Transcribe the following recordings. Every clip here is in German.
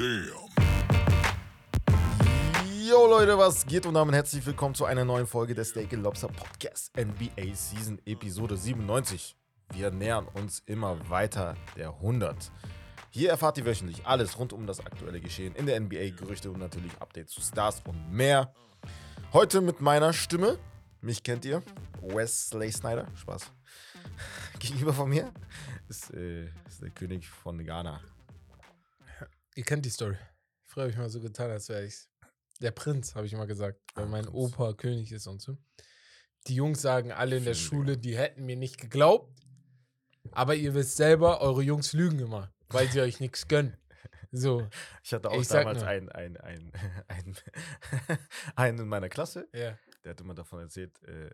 Damn. Yo Leute, was geht und damit herzlich willkommen zu einer neuen Folge des Steak Lobster Podcast NBA Season Episode 97. Wir nähern uns immer weiter der 100. Hier erfahrt ihr wöchentlich alles rund um das aktuelle Geschehen in der NBA, Gerüchte und natürlich Updates zu Stars und mehr. Heute mit meiner Stimme, mich kennt ihr, Wesley Snyder, Spaß. Gegenüber von mir ist, äh, ist der König von Ghana. Ihr kennt die Story. Früher habe ich mal so getan, als wäre ich der Prinz, habe ich mal gesagt, weil Ah, mein Prinz. Opa König ist und so. Die Jungs sagen alle in der Schön, Schule, die hätten mir nicht geglaubt. Aber ihr wisst selber, eure Jungs lügen immer, weil sie euch nichts gönnen. So, Ich hatte auch Ich damals einen, einen, einen, einen, einen in meiner Klasse, ja. der hat immer davon erzählt, äh,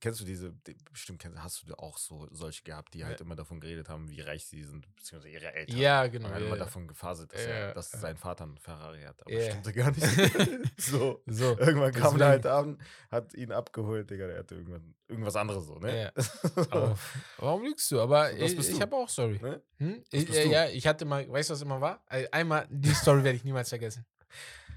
kennst du diese, die, bestimmt kennst, hast du auch so solche gehabt, die halt Ja. immer davon geredet haben, wie reich sie sind, beziehungsweise ihre Eltern. Ja, genau. Und Ja, immer ja. davon gefaselt, dass, er, dass sein Vater einen Ferrari hat. Aber Ja. stimmte gar nicht. so. So, Irgendwann kam Deswegen- der halt an, hat ihn abgeholt, Digga, der hatte irgendwann, irgendwas anderes so, ne? Ja. aber warum lügst du? Aber So, ich, ich habe auch Story. ne? Hm? Ich, äh, du. ja, ich hatte mal, weißt du, was immer war? Äh, Einmal, die Story werde ich niemals vergessen.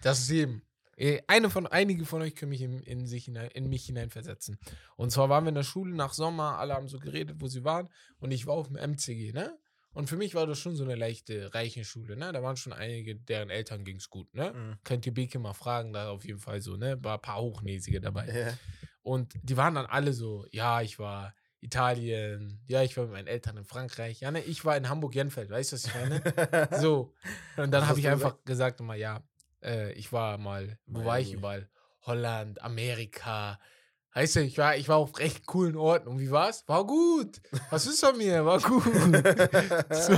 Das ist eben. Äh, Eine von, einige von euch können mich in, in, sich hinein, in mich hineinversetzen. Und zwar waren wir in der Schule nach Sommer, alle haben so geredet, wo sie waren. Und ich war auf dem MCG, ne? Und für mich war das schon so eine leichte Reichenschule, ne? Da waren schon einige, deren Eltern ging es gut, ne? Mhm. Könnt ihr Beke mal fragen, da auf jeden Fall so, ne? War ein paar Hochnäsige dabei. Ja. Und die waren dann alle so, ja, ich war Italien, ja, ich war mit meinen Eltern in Frankreich, ja, ne, ich war in Hamburg-Jenfeld, weißt du, was ich meine? So. Und dann habe ich einfach gesagt immer, ja, äh, ich war mal, wo war ich überall? Holland, Amerika. Weißt du, ich war, ich war auf recht coolen Orten. Und wie war's? War gut. Was ist von mir? War gut. so.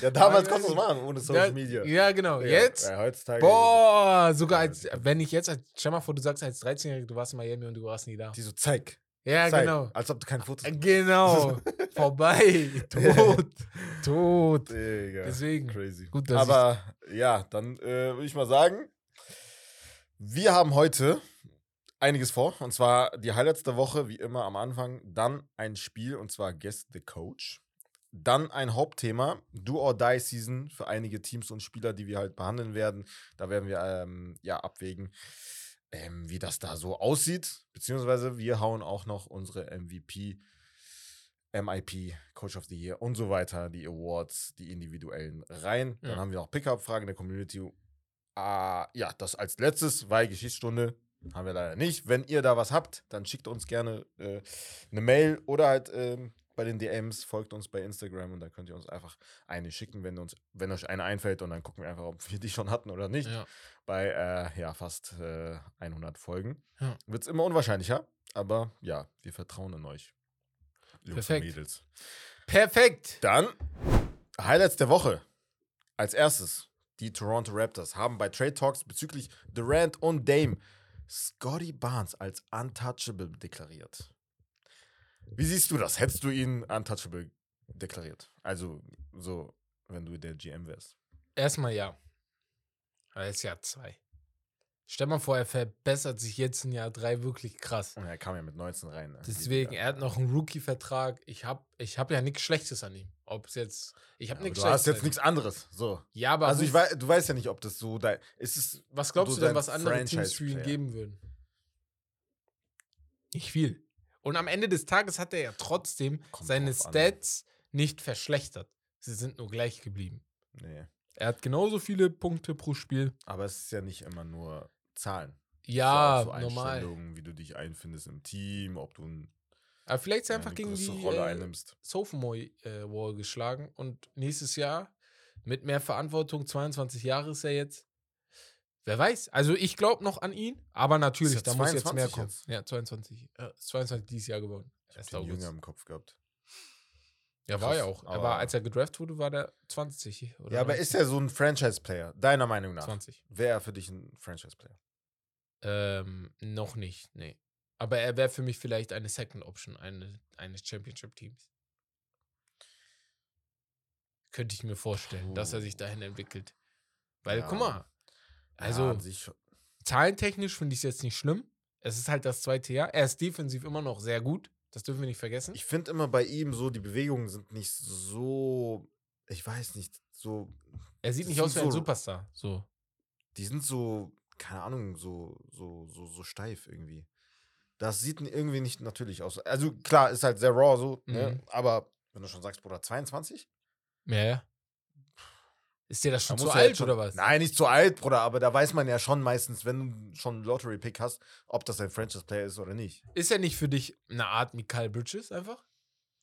Ja, damals konntest du es machen, ohne Social ja, Media. Ja, genau. Ja, Jetzt? Ja, heutzutage. Boah, sogar als, wenn ich jetzt, als, stell mal vor, du sagst als 13-Jähriger, du warst in Miami und du warst nie da. Die so, zeig. Ja, zeig. genau. Als ob du kein Foto Äh, Genau. Vorbei. Tot. Tot. Digga. Deswegen. Crazy. Gut, dass Aber ja, dann äh, würde ich mal sagen, wir haben heute einiges vor. Und zwar die Highlights der Woche, wie immer am Anfang. Dann ein Spiel, und zwar Guess the Coach. Dann ein Hauptthema, Do or Die Season für einige Teams und Spieler, die wir halt behandeln werden. Da werden wir ähm, ja abwägen, ähm, wie das da so aussieht. Beziehungsweise wir hauen auch noch unsere MVP, MIP, Coach of the Year und so weiter, die Awards, die individuellen rein. Dann Ja. haben wir noch Pickup-Fragen der Community. Ah, ja, das als letztes, weil Geschichtsstunde haben wir leider nicht. Wenn ihr da was habt, dann schickt uns gerne äh, eine Mail oder halt ähm, bei den DMs, folgt uns bei Instagram und da könnt ihr uns einfach eine schicken, wenn, uns, wenn euch eine einfällt und dann gucken wir einfach, ob wir die schon hatten oder nicht. Ja. Bei äh, ja, fast äh, 100 Folgen. Ja. Wird es immer unwahrscheinlicher, aber ja, wir vertrauen in euch. Jungs Perfekt. Mädels. Perfekt. Dann Highlights der Woche. Als erstes, die Toronto Raptors haben bei Trade Talks bezüglich Durant und Dame Scotty Barnes als untouchable deklariert. Wie siehst du das? Hättest du ihn untouchable deklariert? Also, so, wenn du der GM wärst. Erstmal ja. Er ist Jahr zwei. Stell mal vor, er verbessert sich jetzt in Jahr drei wirklich krass. Und er kam ja mit 19 rein. ne? Deswegen, er hat noch einen Rookie-Vertrag. Ich habe ich hab ja nichts Schlechtes an ihm. Ob es jetzt. Ich habe Aber nichts du hast Schlechtes. jetzt nichts anderes. So. Ja, aber. Also, ich weiß, du weißt ja nicht, ob das so dein. Ist es. was glaubst du du denn, was andere Teams für ihn geben würden? Nicht viel. Und am Ende des Tages hat er ja trotzdem Kommt seine drauf an. Stats nicht verschlechtert. Sie sind nur gleich geblieben. Nee. Er hat genauso viele Punkte pro Spiel. Aber es ist ja nicht immer nur Zahlen. Ja, so, normal. Wie du dich einfindest im Team, ob du ein, Aber vielleicht ist er einfach gegen die Rolle äh, einnimmst. Sophomore äh, Wall geschlagen und nächstes Jahr mit mehr Verantwortung, 22 Jahre ist er jetzt. Wer weiß. Also ich glaube noch an ihn, aber natürlich, ja da muss jetzt mehr 22 kommen. jetzt. Ja, 22. Äh, 22 dieses Jahr geworden. Ich Erst hab den. Jünger im Kopf gehabt. Ja, war ja auch. Aber als er gedraft wurde, war der 20. Oder Ja, aber 19? ist er so ein Franchise-Player, deiner Meinung nach? 20. Wäre er für dich ein Franchise-Player? Ähm, noch nicht, nee. Aber er wäre für mich vielleicht eine Second Option eine, eines Championship-Teams. Könnte ich mir vorstellen, dass er sich Puh. dahin entwickelt. Weil, Ja. guck mal, also ja, sich zahlentechnisch finde ich es jetzt nicht schlimm. Es ist halt das zweite Jahr. Er ist defensiv immer noch sehr gut. Das dürfen wir nicht vergessen. Ich finde immer bei ihm so, die Bewegungen sind nicht so ich weiß nicht, so, Er sieht nicht aus wie ein so- Superstar. So. die sind so, keine Ahnung, so, so, so, so steif irgendwie. Das sieht irgendwie nicht natürlich aus. Also klar, ist halt sehr raw so, ne? Mhm. aber wenn du schon sagst, Bruder, 22? Ja, ja. Ist dir das schon Da zu du halt alt schon, oder was? Nein, nicht zu alt, Bruder, aber da weiß man ja schon meistens, wenn du schon einen Lottery-Pick hast, ob das ein Franchise-Player ist oder nicht. Ist er nicht für dich eine Art Mikael Bridges einfach?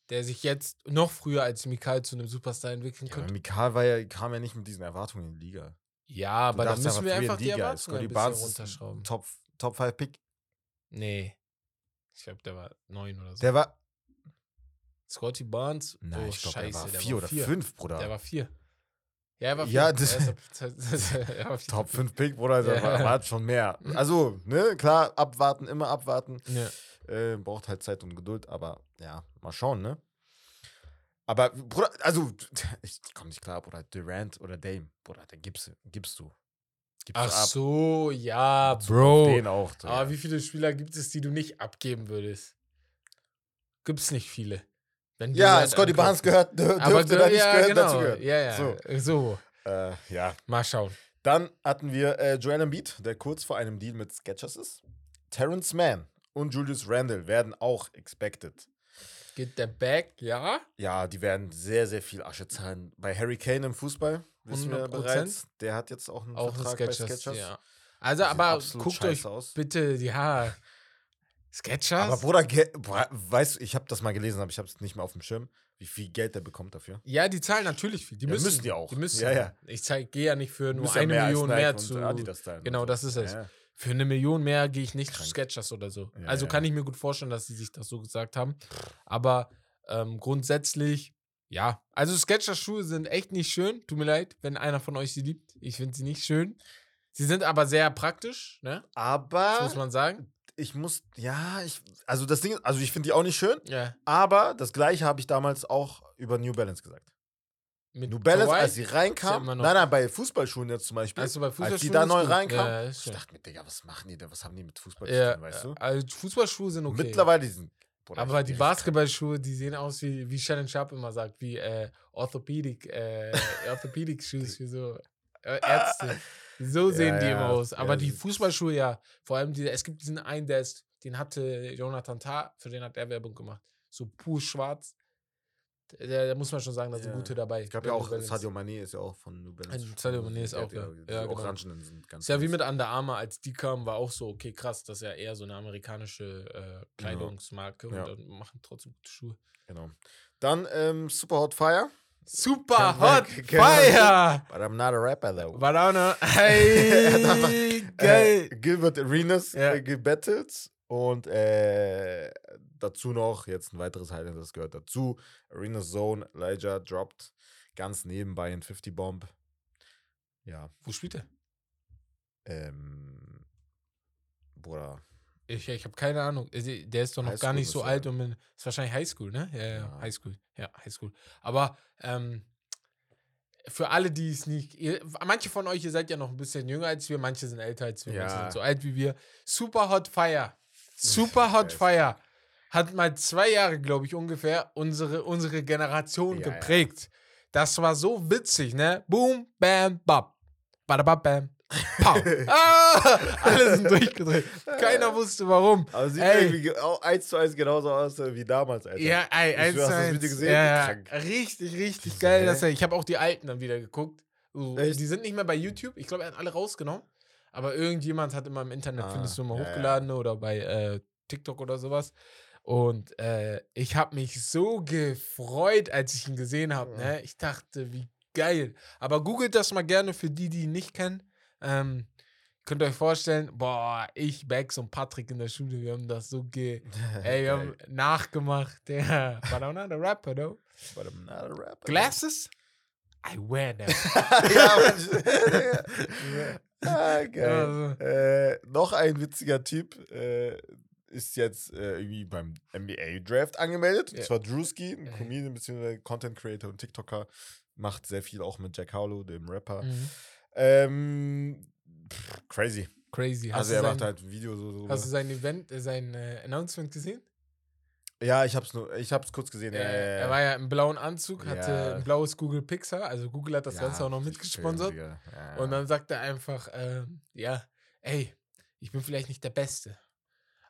Der sich jetzt noch früher als Mikael zu einem Superstar entwickeln Ja, aber könnte? Mikal war ja, kam ja nicht mit diesen Erwartungen in die Liga. Ja, aber dann darfst müssen wir einfach die. Erwartungen Scotty ein bisschen Barnes runterschrauben. Top, Top 5 Pick. Nee. Ich glaube, der war neun oder so. Der war, Scotty Barnes? nein, oh, ich glaube, der war der 4 oder vier. 5, Bruder. Der war vier. Ja, er war vier. Ja, das- vier. Top 5 Pick, Bruder, da Ja. war, schon mehr. Also, ne, klar, abwarten, immer abwarten. Ja. Äh, braucht halt Zeit und Geduld, aber ja, mal schauen, ne? Aber, Bruder, also, ich komme nicht klar, Bruder, Durant oder Dame, Bruder, den gibst, gibst du. Gibst Ach du so, ja, Bro. Den auch. Aber wie viele Spieler gibt es, die du nicht abgeben würdest? Gibt es nicht viele. Ja, Scotty Barnes gehört, dür- Aber dürfte ge- da nicht ja, gehört, genau. dazu gehört. Ja, ja. So. So. Äh, ja. Mal schauen. Dann hatten wir äh, Joel Embiid, der kurz vor einem Deal mit Skechers ist. Terrence Mann und Julius Randle werden auch expected. Geht der Back, ja? Ja, die werden sehr, sehr viel Asche zahlen. Bei Harry Kane im Fußball, wissen wir 100%. bereits, der hat jetzt auch einen Auch Vertrag Sketchers. bei Skechers. Ja. Also, aber guckt euch aus. bitte, ja. Sketchers? Aber Bruder, weißt du, ich habe das mal gelesen, aber ich habe es nicht mehr auf dem Schirm, wie viel Geld der bekommt dafür. ja, die zahlen natürlich viel. Die Ja, müssen, müssen die auch. Die müssen. Ja, ja. Ich gehe ja nicht für nur ja eine als Million mehr zu. Adidas teilen Genau, das ist es. Ja, ja. Für eine Million mehr gehe ich nicht zu Krank. Sketchers oder so. Ja, also ja. kann ich mir gut vorstellen, dass sie sich das so gesagt haben. Aber ähm, grundsätzlich, ja. Also Sketchers Schuhe sind echt nicht schön. Tut mir leid, wenn einer von euch sie liebt. Ich finde sie nicht schön. Sie sind aber sehr praktisch, ne? Das Aber muss man sagen. Ich muss, ja, ich, also das Ding, also ich finde die auch nicht schön, Ja. aber das gleiche habe ich damals auch über New Balance gesagt. Mit New Balance, Kawhi? als sie reinkam, noch- nein, nein, bei Fußballschuhen jetzt zum Beispiel, Also bei als die Fußballschuhen da neu reinkam, Ja, ich dachte mir, Digga, was machen die denn, was haben die mit Fußball zu Ja, tun, weißt du? also Fußballschuhe sind okay. Mittlerweile, die sind, Bruder, Aber die Basketballschuhe, die sehen aus wie, wie Shannon Sharp immer sagt, wie äh, Orthopädik, äh, Orthopädik Shoes für so äh, Ärzte. So Ja, sehen die ja, immer aus. ja, Aber die die- Fußballschuhe ja, vor allem die, es gibt diesen einen, der ist, den hatte Jonathan Tah, für den hat er Werbung gemacht. So pur schwarz. Da, muss man schon sagen, da sind gute dabei. Ich glaube ja auch. Sadio Mané ist ja auch von New Balance. Sadio Mané ist auch, ja. Die Ja, genau. Orangenen sind ganz Ist ja wie mit Under Armour, als die kamen, war auch so, okay, krass, das ist ja eher so eine amerikanische äh, Kleidungsmarke Ja. und dann machen trotzdem gute Schuhe. Genau. Dann ähm, Super Hot Fire. Super Hot Fire! But I'm not a rapper though. Banana. Er Hey, hat einfach, geil. Äh, Gilbert Arenas Ja. äh, gebettelt und äh, dazu noch, jetzt ein weiteres Highlight, das gehört dazu. Arenas Zone, Elijah droppt ganz nebenbei ein 50 Bomb. Ja, Wo spielt er? ähm, Bruder. Ich, ich habe keine Ahnung. Der ist doch noch gar Highschool nicht so alt sein. und man, ist wahrscheinlich Highschool, ne? Ja, ja, Ja. Highschool. Ja, Highschool. Aber ähm, für alle, die es nicht. Ihr, manche von euch, ihr seid ja noch ein bisschen jünger als wir, manche sind älter als wir, manche Ja. sind so alt wie wir. Super Hot Fire. Super Hot. Fire. Hat mal zwei Jahre, glaube ich, ungefähr unsere, unsere Generation Ja, ja. geprägt. Das war so witzig, ne? Boom, bam, bap. Badabab, bam. Pow. ah, alle sind durchgedreht. Keiner wusste warum. Aber sieht Ey. irgendwie eins zu eins genauso aus äh, wie damals, Alter. Ja, ey, eins zu hast du das eins. Video gesehen? Ja, ja. Richtig, richtig So, geil. er, ich habe auch die alten dann wieder geguckt. So, die sind nicht mehr bei YouTube. Ich glaube, er hat alle rausgenommen. Aber irgendjemand hat immer im Internet, Ah, findest du immer ja, ja. hochgeladen oder bei äh, TikTok oder sowas. Und äh, ich habe mich so gefreut, als ich ihn gesehen habe. Ja. Ne? Ich dachte, wie geil. Aber googelt das mal gerne für die, die ihn nicht kennen. Ähm, könnt ihr euch vorstellen, boah, ich, Bex und Patrick in der Schule, wir haben das so ge Ey, wir haben nachgemacht. Ja. But I'm not a rapper, though. But I'm not a rapper. Glasses? I wear them. ja, Mann. ah, geil. Also, Äh, noch ein witziger Typ äh, ist jetzt äh, irgendwie beim NBA-Draft angemeldet. Ja. Das war Drewski, ein Ja. Comedian bzw. Content Creator und TikToker. Macht sehr viel auch mit Jack Harlow, dem Rapper. mhm. Ähm, pff, crazy. Crazy. Hast, also er sein, macht halt Video so. so hast du sein Event, äh, sein äh, Announcement gesehen? Ja, ich hab's nur, ich hab's kurz gesehen. Er, ja, ja. er war ja im blauen Anzug, hatte Ja. ein blaues Google Pixar, also Google hat das Ja, Ganze auch noch mitgesponsert. schön. Ja, Und dann sagt er einfach, ähm, ja, ey, ich bin vielleicht nicht der Beste,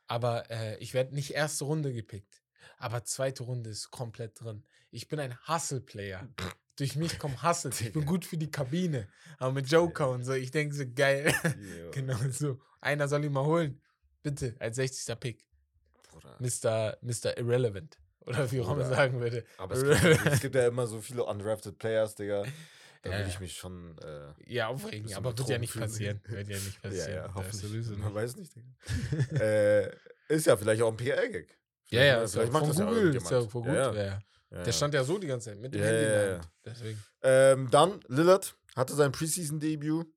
aber äh, ich werde nicht erste Runde gepickt. Aber zweite Runde ist komplett drin. Ich bin ein Hustle-Player. Durch mich kommen Hustles. Ich bin gut für die Kabine. Aber mit Joker und so, ich denke so, geil. Genau so. Einer soll ihn mal holen. Bitte, als 60. Pick. Bruder. Mr. Mr. Irrelevant. Oder wie auch immer Bruder. sagen würde. Aber es gibt, es gibt ja immer so viele undrafted Players, Digga. Da Ja, will ich ja. mich schon. Äh, Ja, aufregen, aber wird ja nicht passieren. Wird ja nicht ja, passieren. ja, ist hoffentlich. Man nicht. weiß nicht, Digga. äh, ist ja vielleicht auch ein PR-Gag. Ja, ja, Vielleicht, ist ja macht das ja Google ist ja irgendjemand. gut. Ja, Ja, ja. Ja. Der stand ja so die ganze Zeit mit dem Ja, Handy in der. Hand. Deswegen. Ähm, dann Lillard hatte sein Preseason-Debüt.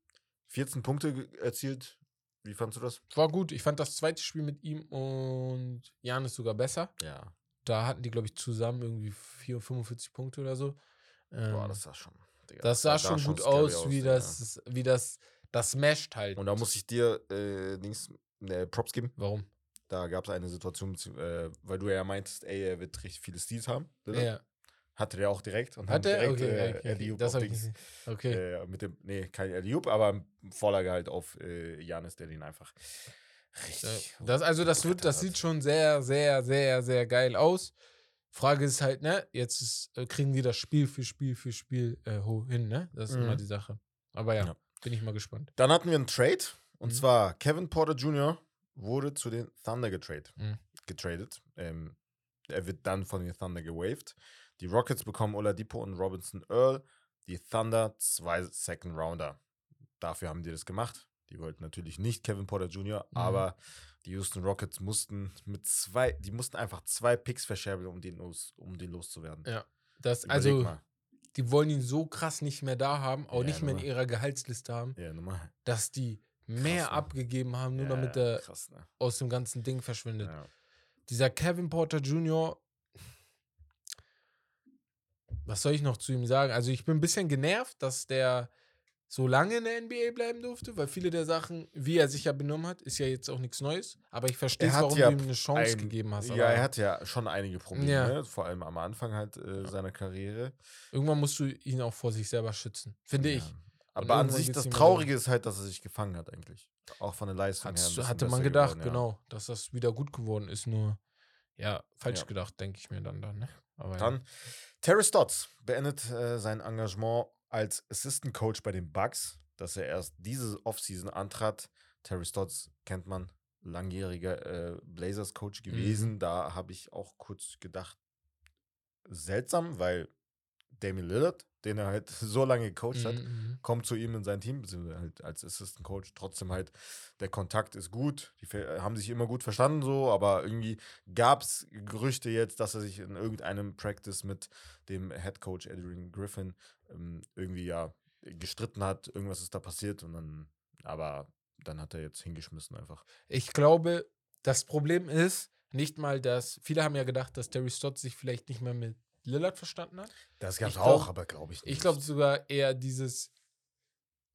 14 Punkte erzielt. Wie fandst du das? War gut. Ich fand das zweite Spiel mit ihm und Janis sogar besser. Ja. Da hatten die, glaube ich, zusammen irgendwie 4, 45 Punkte oder so. Ähm, Boah, das sah schon. Digga, das sah schon gut aus, wie Digga. das, wie das, das mesht halt. Und da muss ich dir äh, Dings, äh, Props geben. Warum? Da gab es eine Situation, äh, weil du ja meintest, ey, er wird richtig viele Steals haben. Lillard. Ja. Hatte der auch direkt. Und Hat er? direkt Okay, äh, okay, okay. Das auf Dings. Okay. Äh, mit dem, nee, kein Alley-Oop, aber Vorlage halt auf äh, Janis, der den einfach richtig. Das, also das wird, das sieht schon sehr, sehr, sehr, sehr geil aus. Frage ist halt, ne, jetzt ist, äh, kriegen die das Spiel für Spiel für Spiel äh, hin, ne? Das ist immer Mhm. die Sache. Aber ja, Ja. bin ich mal gespannt. Dann hatten wir einen Trade. Und Mhm. zwar Kevin Porter Jr. wurde zu den Thunder getradet. Mhm. getradet. Ähm, er wird dann von den Thunder gewaved. Die Rockets bekommen Oladipo und Robinson Earl. Die Thunder zwei Second Rounder. Dafür haben die das gemacht. Die wollten natürlich nicht Kevin Porter Jr., Mhm. aber die Houston Rockets mussten mit zwei, die mussten einfach zwei Picks verscherbeln, um den, los, um den loszuwerden. Ja. Das, Überleg also, mal. die wollen ihn so krass nicht mehr da haben, auch Ja, nicht mehr in ihrer Gehaltsliste haben, Ja, dass die mehr ne? abgegeben haben, nur ja, damit er krass, ne? aus dem ganzen Ding verschwindet. Ja. Dieser Kevin Porter Jr., was soll ich noch zu ihm sagen? Also ich bin ein bisschen genervt, dass der so lange in der NBA bleiben durfte, weil viele der Sachen, wie er sich ja benommen hat, ist ja jetzt auch nichts Neues. Aber ich verstehe, Er hat warum ja du ihm eine Chance ein- gegeben hast. Ja, er hat ja schon einige Probleme, Ja. ne? vor allem am Anfang halt äh, seiner Karriere. irgendwann musst du ihn auch vor sich selber schützen, finde ich. Aber an sich, das Traurige ist halt, dass er sich gefangen hat eigentlich. Auch von der Leistung her. hatte man gedacht, geworden, ja. genau, dass das wieder gut geworden ist, nur ja, falsch Ja. gedacht, denke ich mir dann. dann ne? Aber ja. Dann, Terry Stotts beendet äh, sein Engagement als Assistant Coach bei den Bucks, das er erst diese Offseason antrat. Terry Stotts kennt man, langjähriger äh, Blazers-Coach Mhm. gewesen. Da habe ich auch kurz gedacht, seltsam, weil Damian Lillard, den er halt so lange gecoacht hat, Mhm, mhm. kommt zu ihm in sein Team, beziehungsweise halt als Assistant Coach. Trotzdem halt, der Kontakt ist gut. Die ver- haben sich immer gut verstanden, so, aber irgendwie gab es Gerüchte jetzt, dass er sich in irgendeinem Practice mit dem Head Coach Adrian Griffin ähm, irgendwie ja gestritten hat. Irgendwas ist da passiert und dann, aber dann hat er jetzt hingeschmissen einfach. Ich glaube, das Problem ist nicht mal, dass viele haben ja gedacht, dass Terry Stott sich vielleicht nicht mehr mit Lillard verstanden hat. Das gab's gab's auch, aber glaube ich nicht. Ich glaube sogar eher dieses,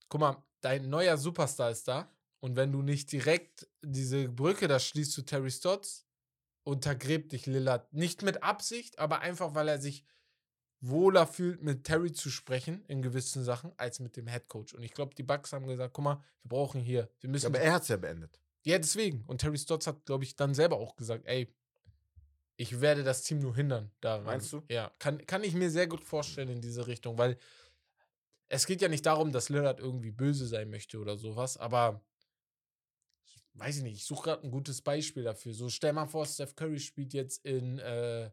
guck mal, dein neuer Superstar ist da und wenn du nicht direkt diese Brücke da schließt zu Terry Stotts, untergräbt dich Lillard. Nicht mit Absicht, aber einfach, weil er sich wohler fühlt, mit Terry zu sprechen in gewissen Sachen, als mit dem Head Coach. Und ich glaube, die Bucks haben gesagt, guck mal, wir brauchen hier, wir müssen aber er hat es ja beendet. ja, deswegen. Und Terry Stotts hat, glaube ich, dann selber auch gesagt, ey, ich werde das Team nur hindern daran. Meinst du? Ja, kann, kann ich mir sehr gut vorstellen in diese Richtung, weil es geht ja nicht darum, dass Lillard irgendwie böse sein möchte oder sowas, aber weiß ich nicht, ich suche gerade ein gutes Beispiel dafür. So, stell mal vor, Steph Curry spielt jetzt in äh,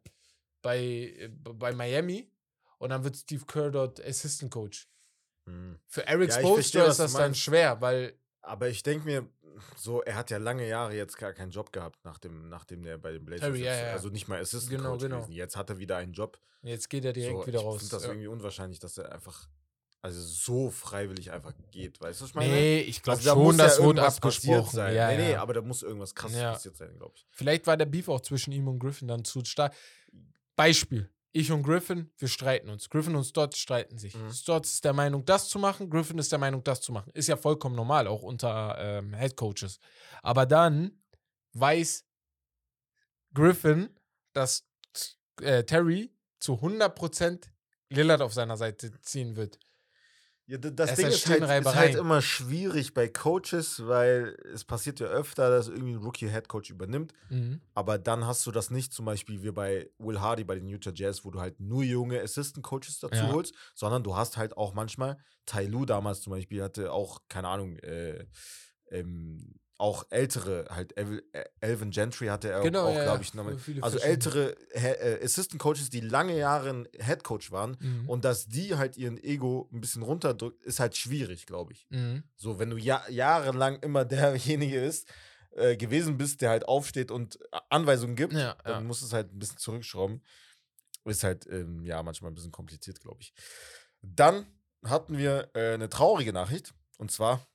bei, äh, bei Miami und dann wird Steve Kerr dort Assistant Coach. Hm. Für Eric Ja, ich Spoelstra ist das dann schwer, weil Aber ich denke mir, so, er hat ja lange Jahre jetzt gar keinen Job gehabt, nachdem, nachdem der bei den Blazers Terry, ja, ja, also nicht mal Assistant Genau, Coach genau. gewesen. Jetzt hat er wieder einen Job. jetzt geht er direkt so, wieder ich raus. finde das Ja. irgendwie unwahrscheinlich, dass er einfach, also so freiwillig einfach geht. Weißt du, was ich meine? Nee, ich glaube Also da schon, muss das ja wurde abgesprochen. sein. Ja, nee, nee, ja. aber da muss irgendwas krasses passiert sein, glaube ich. Vielleicht war der Beef auch zwischen ihm und Griffin dann zu stark. Beispiel. Ich und Griffin, wir streiten uns. Griffin und Stotts streiten sich. Mhm. Stotts ist der Meinung, das zu machen. Griffin ist der Meinung, das zu machen. Ist ja vollkommen normal, auch unter ähm, Head Coaches. Aber dann weiß Griffin, dass äh, Terry zu 100% Lillard auf seiner Seite ziehen wird. Ja, das Es Ding ist entstehen halt, ist halt immer schwierig bei Coaches, weil es passiert ja öfter, dass irgendwie ein Rookie-Headcoach übernimmt. Mhm. Aber dann hast du das nicht zum Beispiel wie bei Will Hardy bei den Utah Jazz, wo du halt nur junge Assistant-Coaches dazu Ja. holst, sondern du hast halt auch manchmal, Tai Lu damals zum Beispiel hatte auch, keine Ahnung, äh, ähm, auch ältere, halt äh, Elvin Gentry hatte er Genau, auch, ja, glaube ich, nochmal. Viele Also ältere äh, Assistant-Coaches, die lange Jahre ein Headcoach waren Mhm. und dass die halt ihren Ego ein bisschen runterdrückt, ist halt schwierig, glaube ich. Mhm. So, wenn du ja, jahrelang immer derjenige ist, äh, gewesen bist, der halt aufsteht und A- Anweisungen gibt, Ja, dann ja. musst du es halt ein bisschen zurückschrauben. Ist halt, ähm, ja, manchmal ein bisschen kompliziert, glaube ich. Dann hatten wir äh, eine traurige Nachricht. Und zwar,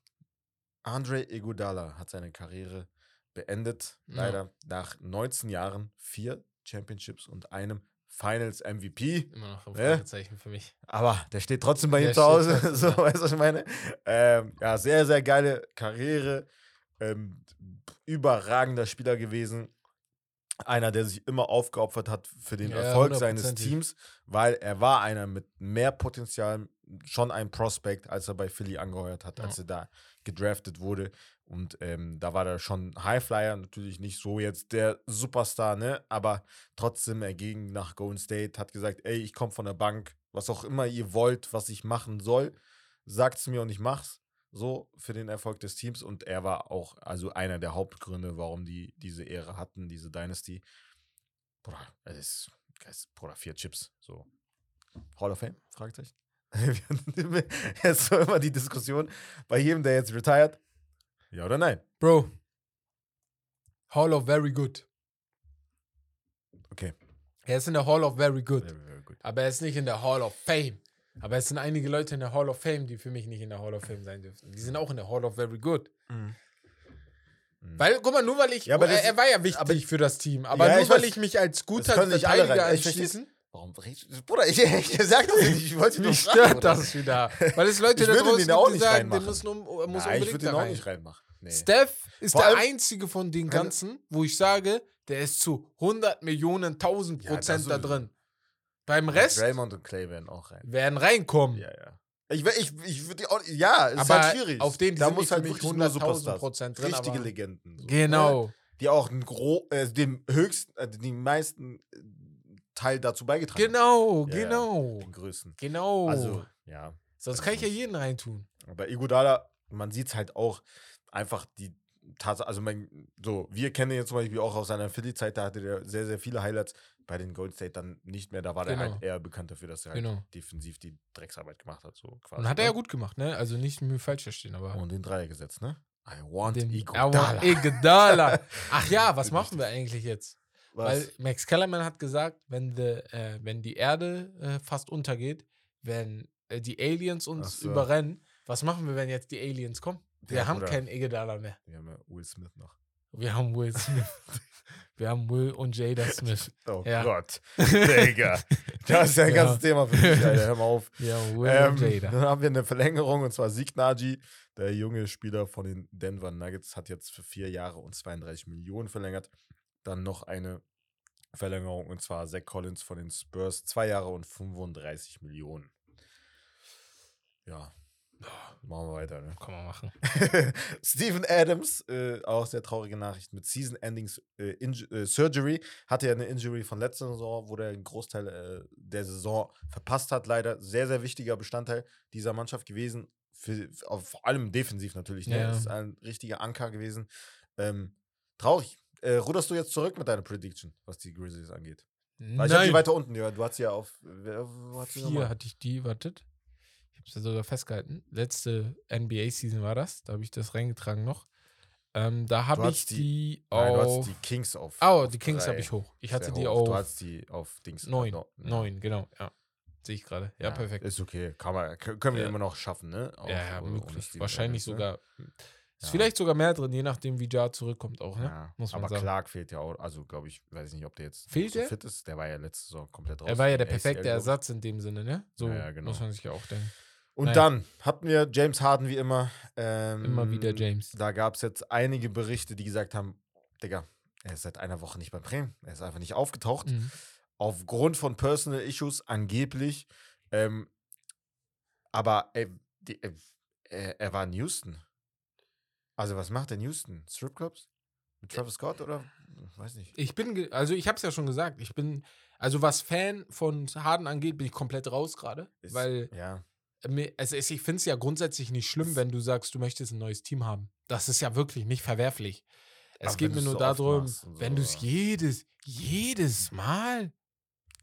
Andre Iguodala hat seine Karriere beendet. Ja. Leider nach 19 Jahren, vier Championships und einem Finals MVP. Immer noch ein Ne? Fragezeichen für mich. Aber der steht trotzdem bei Der ihm zu Hause. so, weißt du, was ich meine? Ähm, ja, sehr, sehr geile Karriere. Ähm, überragender Spieler gewesen. Einer, der sich immer aufgeopfert hat für den Ja, Erfolg seines. Teams, weil er war einer mit mehr Potenzial, schon ein Prospect, als er bei Philly angeheuert hat, als Ja. er da gedraftet wurde. Und ähm, da war er schon Highflyer, natürlich nicht so jetzt der Superstar, ne? Aber trotzdem, er ging nach Golden State, hat gesagt, ey, ich komme von der Bank, was auch immer ihr wollt, was ich machen soll, sagt's mir und ich mach's. So für den Erfolg des Teams. Und er war auch also einer der Hauptgründe, warum die diese Ehre hatten, diese Dynasty. Bruder, es ist, es- Bruder, vier Chips. So. Hall of Fame? Fragezeichen. Jetzt so immer die Diskussion bei jedem, der jetzt retired. Ja oder nein? Bro. Hall of Very Good. Okay. Er ist in der Hall of Very Good. Very, very good. Aber er ist nicht in der Hall of Fame. Aber es sind einige Leute in der Hall of Fame, die für mich nicht in der Hall of Fame sein dürften. Die sind auch in der Hall of Very Good. Mhm. Weil, guck mal, nur weil ich. Ja, aber er, er war ja wichtig aber- für das Team. Aber Ja, nur weil weiß. ich mich als guter Verteidiger anschließen. Warum redest du? Bruder, ich, ich sag das nicht. Ich wollte nur Mich fragen, stört Bruder. das wieder. Weil es Leute Ich da draußen den auch die nicht sagen, reinmachen. muss, nur, muss Nein, ich würde den auch nicht reinmachen. Nee. Steph ist Vor der einzige von den ganzen, wo ich sage, der ist zu 100 Millionen, 1000 Ja, Prozent das da drin. Beim Ja, Rest Draymond und Clay werden auch rein. werden reinkommen. Ja, ja. Ich, ich, ich würde auch. Ja, ist Aber halt schwierig. auf denen, die da muss halt wirklich nur 100.000 Superstars. Prozent drin, Richtige Legenden. so, ne? Genau. Die auch einen gro äh, den höchsten, äh, die meisten Teil dazu beigetragen Genau, Ja, ja. genau. Den größten. Genau. Also, ja. Sonst kann ich ja jeden reintun. Bei Iguodala, man sieht es halt auch einfach die Tatsache, also mein, so, wir kennen ihn jetzt zum Beispiel auch aus seiner Philly-Zeit, da hatte der sehr, sehr viele Highlights. Bei den Gold State dann nicht mehr, da war der Genau. halt eher bekannt dafür, dass er halt Genau. defensiv die Drecksarbeit gemacht hat, so quasi. Und hat er ja ne? gut gemacht, ne? Also nicht mir falsch verstehen, aber. Und den Dreier gesetzt, ne? I want. Aber Iguodala. Ach ja, was machen wir eigentlich jetzt? Was? Weil Max Kellerman hat gesagt, wenn, the, äh, wenn die Erde äh, fast untergeht, wenn äh, die Aliens uns so. überrennen, was machen wir, wenn jetzt die Aliens kommen? Wir Ja, haben keinen Iguodala mehr. Wir haben ja Will Smith noch. Wir haben Will Smith. wir haben Will und Jada Smith. Oh Ja. Gott. Digga. Das ist ja ein Ja. ganzes Thema für mich, Alter. Hör mal auf. Haben Will Ähm, und Jada. dann haben wir eine Verlängerung und zwar Sieg Naji, der junge Spieler von den Denver Nuggets, hat jetzt für vier Jahre und 32 Millionen verlängert. Dann noch eine Verlängerung und zwar Zach Collins von den Spurs, zwei Jahre und 35 Millionen. Ja, machen wir weiter. Ne? Kann man machen. Steven Adams, äh, auch sehr traurige Nachricht mit Season Endings äh, äh, Surgery. Hatte ja eine Injury von letzter Saison, wo der einen Großteil äh, der Saison verpasst hat. Leider sehr, sehr wichtiger Bestandteil dieser Mannschaft gewesen. Für, vor allem defensiv natürlich. Ne? Ja. Ist ein richtiger Anker gewesen. Ähm, traurig. Äh, ruderst du jetzt zurück mit deiner Prediction, was die Grizzlies angeht? Weil ich hab die Nein, weiter unten, ja. Du hast sie ja auf. wer- Wo hast du sie vier nochmal? hatte ich die, wartet. Ich habe es ja sogar festgehalten. Letzte NBA-Season war das. Da habe ich das reingetragen noch. Ähm, da habe Du ich die, die- Nein, du auf. hast die Kings auf. oh, auf die Kings habe ich hoch. Ich hatte die hoch. Du auf hast die auf Dings. neun. no- ja. Neun, genau. Ja. Sehe ich gerade. Ja, perfekt. Ist okay. Kann man, können wir Ja. immer noch schaffen, ne? Auch, ja, ja, äh, möglich. Wahrscheinlich Adams, ne? Ist Ja. vielleicht sogar mehr drin, je nachdem, wie Jar zurückkommt auch, ne? Ja. Muss man aber sagen. Clark fehlt ja auch. Also, glaube ich, weiß ich nicht, ob der jetzt Fehlt so der? fit ist. Der war ja letzte Saison komplett raus. Er war ja der perfekte ACL. Ersatz in dem Sinne, ne? So Ja, genau. muss man sich ja auch denken. Und Naja. dann hatten wir James Harden wie immer. Ähm, Immer wieder James. Da gab es jetzt einige Berichte, die gesagt haben: Digga, er ist seit einer Woche nicht beim Training. Er ist einfach nicht aufgetaucht. Mhm. Aufgrund von Personal Issues angeblich. Ähm, aber ey, die, äh, er, er war in Houston. Also was macht in Houston? Stripclubs? Mit Travis Scott oder? Weiß nicht. Ich bin, also ich habe es ja schon gesagt, ich bin, also was Fan von Harden angeht, bin ich komplett raus gerade, weil Ja. mir, also ich finde es ja grundsätzlich nicht schlimm, wenn du sagst, du möchtest ein neues Team haben. Das ist ja wirklich nicht verwerflich. Es Aber geht mir nur so darum, und wenn du so. es jedes, jedes Mal,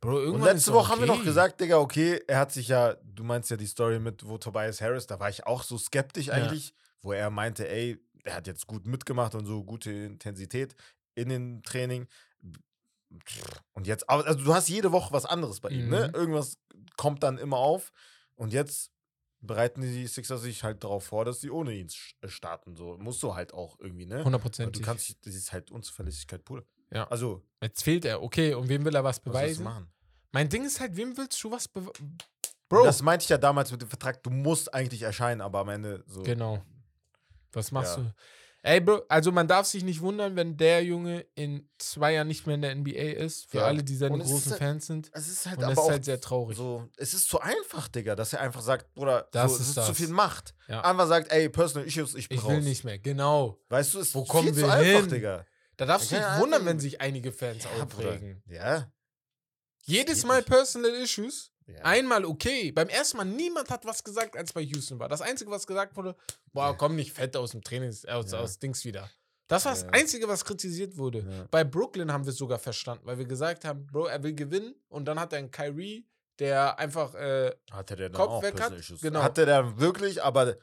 Bro, Und irgendwann letzte ist Woche haben wir noch okay. gesagt, Digga, okay, er hat sich ja, du meinst ja die Story mit, wo Tobias Harris, da war ich auch so skeptisch Ja. eigentlich, wo er meinte, ey, er hat jetzt gut mitgemacht und so gute Intensität in den Training. Und jetzt, also du hast jede Woche was anderes bei ihm, ne? Mhm. Irgendwas kommt dann immer auf und jetzt bereiten die Sixers sich halt darauf vor, dass sie ohne ihn äh, starten. So musst du halt auch irgendwie, ne? Weil 100%. Du kannst, das ist halt Unzuverlässigkeit pur. Ja. Also, Jetzt fehlt er, okay, und wem will er was was beweisen? machen? Mein Ding ist halt, wem willst du was beweisen? Bro. Bro, Das meinte ich ja damals mit dem Vertrag. Du musst eigentlich erscheinen, aber am Ende so. Genau. Was machst Ja. du? Ey, Bro, also man darf sich nicht wundern, wenn der Junge in zwei Jahren nicht mehr in der NBA ist. Für Ja. alle, die seine großen halt- Fans sind. Es ist halt Und das ist halt sehr traurig. so. Es ist zu einfach, Digga, dass er einfach sagt, Bruder, Das so, es ist ist zu das. viel Macht. Ja. Einfach sagt, ey, Personal Issues, ich bin Ich will nicht mehr. Genau. Weißt du, es Wo ist kommen viel zu wir einfach, hin? Digga. Da darfst du dich wundern, wenn sich einige Fans Ja, Bruder. aufregen. Ja. Jedes Mal. Personal Issues. Ja. Einmal okay. Beim ersten Mal niemand hat was gesagt, als bei Houston war. Das Einzige, was gesagt wurde, boah, komm nicht fett aus dem Trainings, aus, Ja. aus Dings wieder. Das war das. Einzige, was kritisiert wurde. Ja. Bei Brooklyn haben wir es sogar verstanden, weil wir gesagt haben, Bro, er will gewinnen und dann hat er einen Kyrie, der einfach, äh, Hatte der dann Kopf auch weg hat? Genau. Hatte der wirklich, aber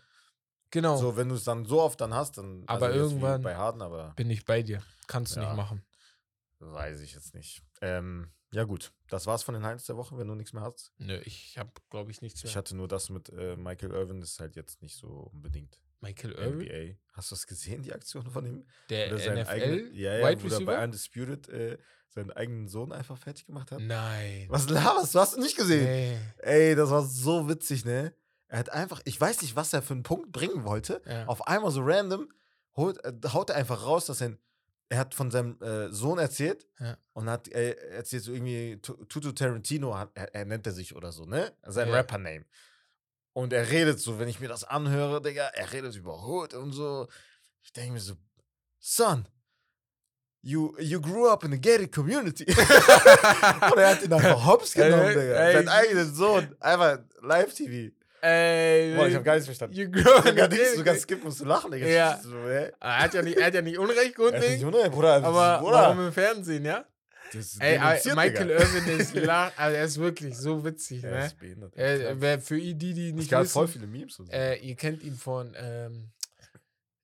genau, so, wenn du es dann so oft dann hast, dann. Aber wie irgendwann- Bei Harden, aber bin ich bei dir. Kannst du Ja. nicht machen. weiß ich jetzt nicht. Ähm, ja, gut. Das war's von den Highlights der Woche, wenn du nichts mehr hast. Nö, ich habe, glaube ich, nichts mehr. Ich hatte nur das mit äh, Michael Irvin, das ist halt jetzt nicht so unbedingt Michael Irvin, NBA. Hast du das gesehen, die Aktion von ihm? der Oder NFL, eigenen- ja, ja, Wide wo er bei Receiver? Undisputed äh, seinen eigenen Sohn einfach fertig gemacht hat. Nein. Was laberst du? Hast du nicht gesehen? Nee. Ey, das war so witzig, ne? Er hat einfach, ich weiß nicht, was er für einen Punkt bringen wollte. Ja. Auf einmal so random holt, äh, haut er einfach raus, dass er, er hat von seinem äh, Sohn erzählt Ja. und hat äh, erzählt so irgendwie Tu- Tutu Tarantino, hat, er, er nennt er sich oder so, ne? Sein Ja. Rapper-Name. Und er redet so, wenn ich mir das anhöre, Digga, er redet über Hood und so. Ich denke mir so, Son, you, you grew up in a gated community. und er hat ihn einfach hops genommen, Digga. ey. Sein eigenen Sohn. Einfach Live-TV. Ey, Boah, ich hab gar nichts verstanden. You grow Ich hab gar in a nichts, du kannst skippen, musst du lachen, Digga. Ja. So, hä? Er hat ja nicht, er hat ja nicht Unrecht, Er ist nicht. Unrecht, Bruder. Aber Bruder. warum im Fernsehen, ja? Ist Ey, Michael Digga. Irvin ist, la also er ist wirklich so witzig, Er ne? ist behindert. Äh, wer für die, die es nicht gab voll wissen, viele Memes. Und so. äh, ihr kennt ihn von ähm,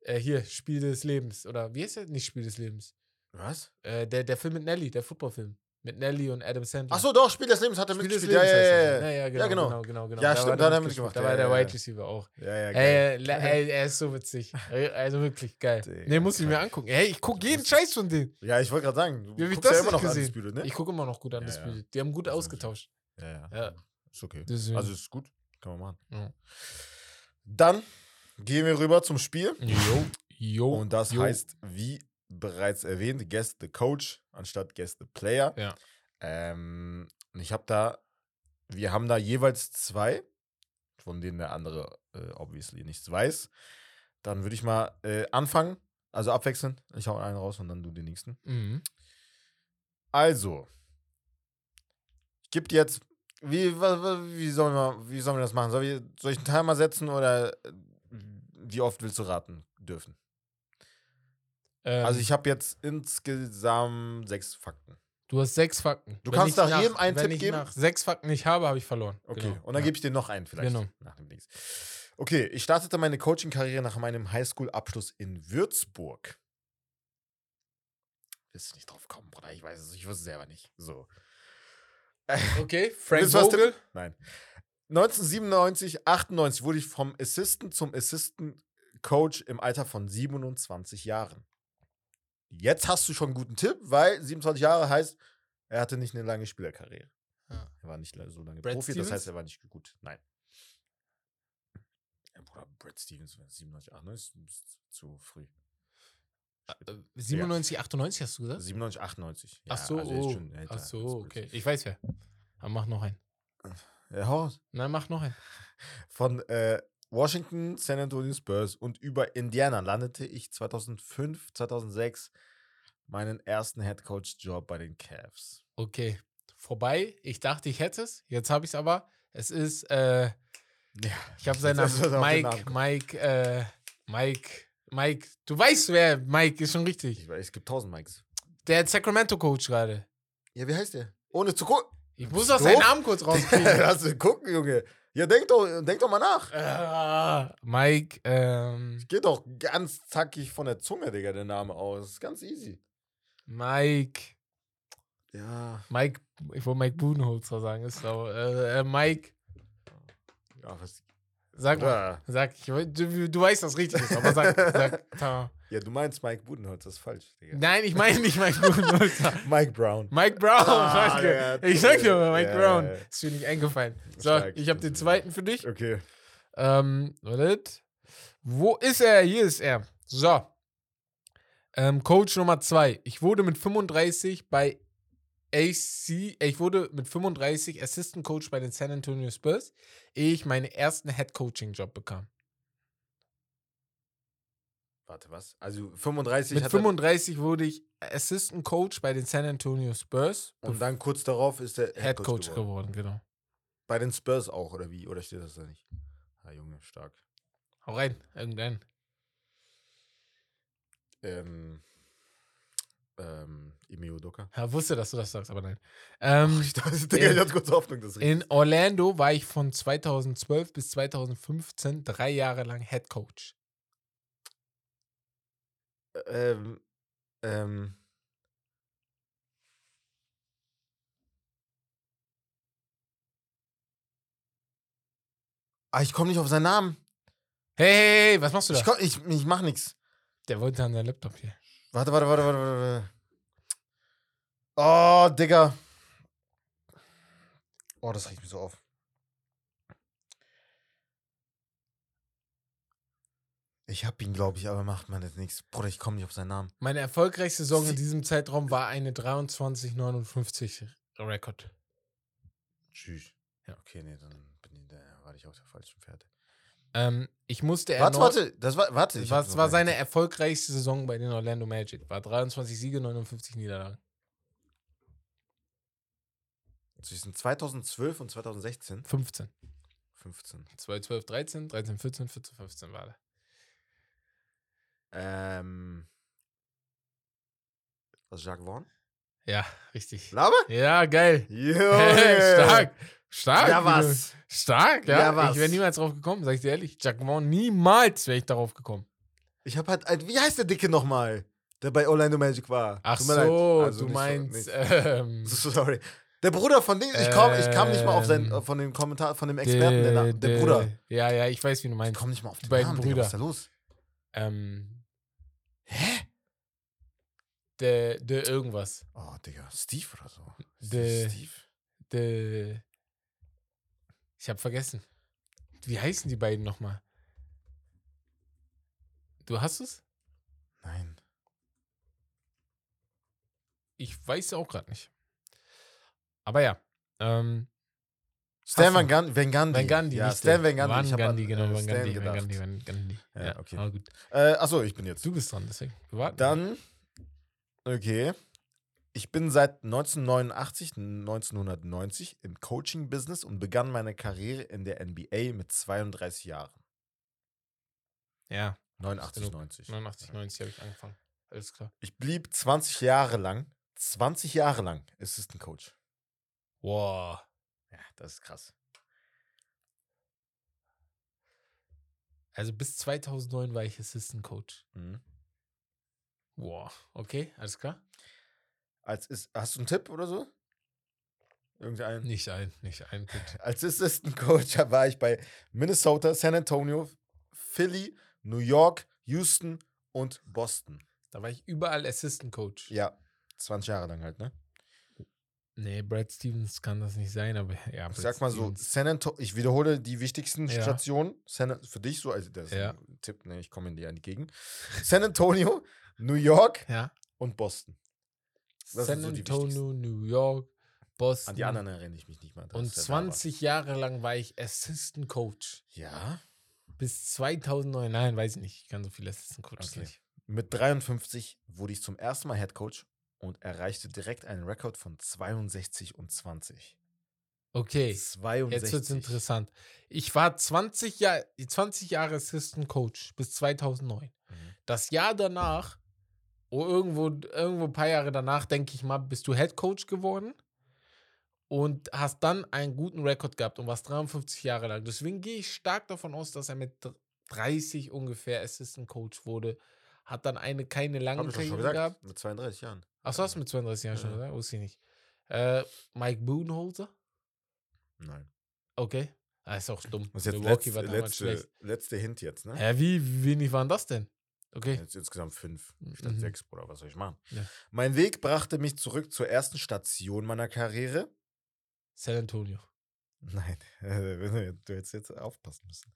äh, hier, Spiel des Lebens. Oder wie heißt der? Nicht Spiel des Lebens. Was? Äh, der, der Film mit Nelly, der Footballfilm. Mit Nelly und Adam Sandler. Achso, doch, Spiel des Lebens hat er Spiel mitgespielt. Ja, ja, ja, ja. ja, genau, genau. genau, genau, genau. Ja, Da stimmt, war da hat er mitgespielt. mitgemacht, Da ja, war der ja, Wide ja. Receiver auch. Ja, ja, geil. Ey, ey, er ist so witzig. Also wirklich geil. Digga, Nee, muss ich mir angucken. Hey, ich gucke jeden Scheiß von denen. Ja, ich wollte gerade sagen, du guckst das ja immer noch gesehen? Undisputed, ne? Ich gucke immer noch gut an Ja, das ja. Bild. Die haben gut ausgetauscht. Ja, ja. Ja. Ist okay. Deswegen. Also ist gut. Kann man machen. Ja. Dann gehen wir rüber zum Spiel. Jo, jo. Und das jo. heißt, wie bereits erwähnt, Guess the Coach anstatt Guess the Player. Ja. Ähm, und ich habe da, wir haben da jeweils zwei, von denen der andere äh, obviously nichts weiß. Dann würde ich mal äh, anfangen, also abwechseln. Ich hau einen raus und dann du den nächsten. Mhm. Also, ich gebe dir jetzt, wie, wie, sollen wir, wie sollen wir das machen? Soll ich, soll ich einen Timer setzen oder äh, wie oft willst du raten dürfen? Ähm, Also ich habe jetzt insgesamt sechs Fakten. du hast sechs Fakten. Du Wenn kannst ich nach jedem einen Tipp ich geben? nach sechs Fakten nicht habe, habe ich verloren. Okay, Genau. und dann Ja. gebe ich dir noch einen vielleicht. Genau. Nach dem Dings. Okay, ich startete meine Coaching-Karriere nach meinem Highschool-Abschluss in Würzburg. Willst du nicht drauf kommen, Bruder? Ich weiß es, ich wusste es selber nicht. So. Okay, Frank Vogel. Nein. 1997, 98 wurde ich vom Assistant zum Assistant Coach im Alter von 27 Jahren. Jetzt hast du schon einen guten Tipp, weil 27 Jahre heißt, er hatte nicht eine lange Spielerkarriere. Ja. Er war nicht so lange Brad Profi, Stevens? das heißt, er war nicht gut. Nein. Ja, Bruder, Brad Stevens, 97, 98 ist zu früh. später. 97, 98 hast du gesagt? 97, 98. Ja, Ach so, also oh. schon älter, Ach so, okay. Ich weiß wer. Aber mach noch einen. Ja, raus. Nein, mach noch einen. Von äh, Washington, San Antonio Spurs und über Indiana landete ich 2005, 2006 meinen ersten Headcoach-Job bei den Cavs. Okay. Vorbei. Ich dachte, ich hätte es. Jetzt habe ich es aber. Es ist, äh, Ja. ich habe seinen Namen. Mike. Mike, äh, Mike, Mike. Du weißt, wer Mike ist schon richtig. Ich weiß, es gibt tausend Mikes. Der Sacramento-Coach gerade. Ja, wie heißt der? Ohne zu gucken. Ich muss doch seinen? Namen kurz rauskriegen. Lass gucken, Junge. Ja, denk doch, denk doch mal nach. Ah, Mike, ähm, Geht doch ganz zackig von der Zunge, Digga, der Name aus. Ganz easy. Mike, Ja. Mike, ich wollte Mike Budenholzer sagen, ist aber, äh, äh, Mike, Ja, was, sag mal, sag, ich, du, du weißt, was richtig ist, aber sag, sag, ta. ja, du meinst Mike Budenholz, das ist falsch, Digga. Nein, ich meine nicht Mike Budenholzer. Mike Brown. Mike Brown, Ah, ja, ich sag dir mal, Mike ja, Brown. ja. Ist mir nicht eingefallen. So, Stark. ich habe den zweiten für dich. Okay. Ähm, wartet. Wo ist er? Hier ist er. So. Ähm, Coach Nummer zwei. Ich wurde mit 35 bei AC, ich wurde mit 35 Assistant Coach bei den San Antonio Spurs, ehe ich meinen ersten Head Coaching Job bekam. Warte, was? Also 35 Mit hat er- 35 wurde ich Assistant Coach bei den San Antonio Spurs. und dann kurz darauf ist der Head Coach geworden. geworden, genau. Bei den Spurs auch, oder wie? Oder steht das da nicht? Ah, Junge, stark. Hau rein, irgendein. Ähm, ähm, Ime Udoka. Ja, wusste, dass du das sagst, aber nein. Ähm, Ich dachte, ich hatte kurz Hoffnung, dass In Orlando war ich von 2012 bis 2015 drei Jahre lang Head Coach. Ähm, ähm. Ah, ich komme nicht auf seinen Namen. Hey, hey, hey, was machst du da? Ich, komm, ich, ich mach nix. Der wollte an seinen Laptop hier. Warte, warte, warte, warte, warte. Oh, Digga. Oh, das riecht mich so auf. Ich hab ihn, glaube ich, aber macht man jetzt nichts. Bruder, ich komme nicht auf seinen Namen. Meine erfolgreichste Saison in Sie- diesem Zeitraum war eine 23,59 Rekord. Tschüss. Ja, okay, nee, dann bin ich, da war ich auf der falschen Fährte. Ähm, ich musste Warte, warte, das war, warte. ich Was war seine erfolgreichste Saison bei den Orlando Magic? War 23 Siege, 59 Niederlagen. Zwischen 2012 und 2016? 15. 15. 12, 12, 13, 13, 14, 14, 15 war der. Ähm. Was, Jacques Vaughn? Ja, richtig. Laber? Ja, geil. Junge. Stark. Stark. Ja, was? Stark, ja. Ja, was? Ich wäre niemals drauf gekommen, sag ich dir ehrlich. Jack Vaughn, niemals wäre ich darauf gekommen. Ich hab halt, wie heißt der Dicke nochmal, der bei Orlando Magic war? Ach so. Also du so- meinst, ähm, so- Sorry. Der Bruder von dem, ich kam, ich kam nicht mal auf seinen, Ähm, von dem Kommentar, von dem Experten, der, Na- der Bruder. Ja, ja, ich weiß, wie du Ich meinst. komm nicht mal auf den beiden Namen, Digga, Brüder. was ist da los? Ähm, Hä? Der, der irgendwas. Oh, Digga, Steve oder so. Der- Steve? Der, ich hab vergessen. Wie heißen die beiden nochmal? Du hast es? Nein. Ich weiß auch gerade nicht. Aber ja. Ähm, Stan? Van, Gun Van Gundy. Van Gundy, Ja, Stan Van Gundy. Van Ich an, genau, äh, Van Gundy, Van. Gundy, Van Gundy. Ja, okay. Äh, achso, ich bin jetzt. Du bist dran, deswegen. Wir warten. Dann, okay. Ich bin seit 1989, 1990 im Coaching-Business und begann meine Karriere in der NBA mit 32 Jahren. Ja, 89, genug. 90. 89, 90 habe ich angefangen. Alles klar. Ich blieb 20 Jahre lang, 20 Jahre lang Assistant Coach. Wow. Ja, das ist krass. Also bis 2009 war ich Assistant Coach. Mhm. Wow. Okay, alles klar. Als ist, hast du einen Tipp oder so? Irgendeinen? Nicht ein, nicht ein. Als Assistant Coach war ich bei Minnesota, San Antonio, Philly, New York, Houston und Boston. Da war ich überall Assistant Coach. Ja, 20 Jahre lang halt, ne? Nee, Brad Stevens kann das nicht sein, aber ja. Ich Brad sag mal so. San Antonio, ich wiederhole die wichtigsten Ja. Stationen San, für dich so, also das ist Ja. ein Tipp, ne, ich komme in dir entgegen. San Antonio, New York Ja. und Boston. Das San so Antonio, New York, Boston. An die anderen erinnere ich mich nicht mal. Und der da war. 20 Jahre lang war ich Assistant Coach. Ja, Bis 2009. Nein, weiß ich nicht. Ich kann so viele Assistant Coaches Okay. nicht. mit 53 wurde ich zum ersten Mal Head Coach und erreichte direkt einen Rekord von 62 und 20. Okay. 62. Jetzt wird es interessant. Ich war 20, Jahr, 20 Jahre Assistant Coach bis 2009. Mhm. Das Jahr danach, oh, irgendwo, irgendwo ein paar Jahre danach, denke ich mal, bist du Head Coach geworden und hast dann einen guten Rekord gehabt und warst 53 Jahre lang. Deswegen gehe ich stark davon aus, dass er mit 30 ungefähr Assistant Coach wurde. Hat dann eine keine lange Hab schon Karriere gesagt, gehabt. mit 32 Jahren. Achso, hast du mit 32 Jahren schon, Ja. oder? Wusste ich nicht. Äh, Mike Budenholzer? Nein. Okay. Ah, ist auch dumm. Das ist jetzt Milwaukee letzte, letzte, letzte Hint jetzt, ne? Wie, wie wenig waren das denn? Okay. Jetzt insgesamt fünf statt Mhm. sechs, Bruder. Was soll ich machen? Ja. Mein Weg brachte mich zurück zur ersten Station meiner Karriere. San Antonio. Nein, du hättest jetzt aufpassen müssen.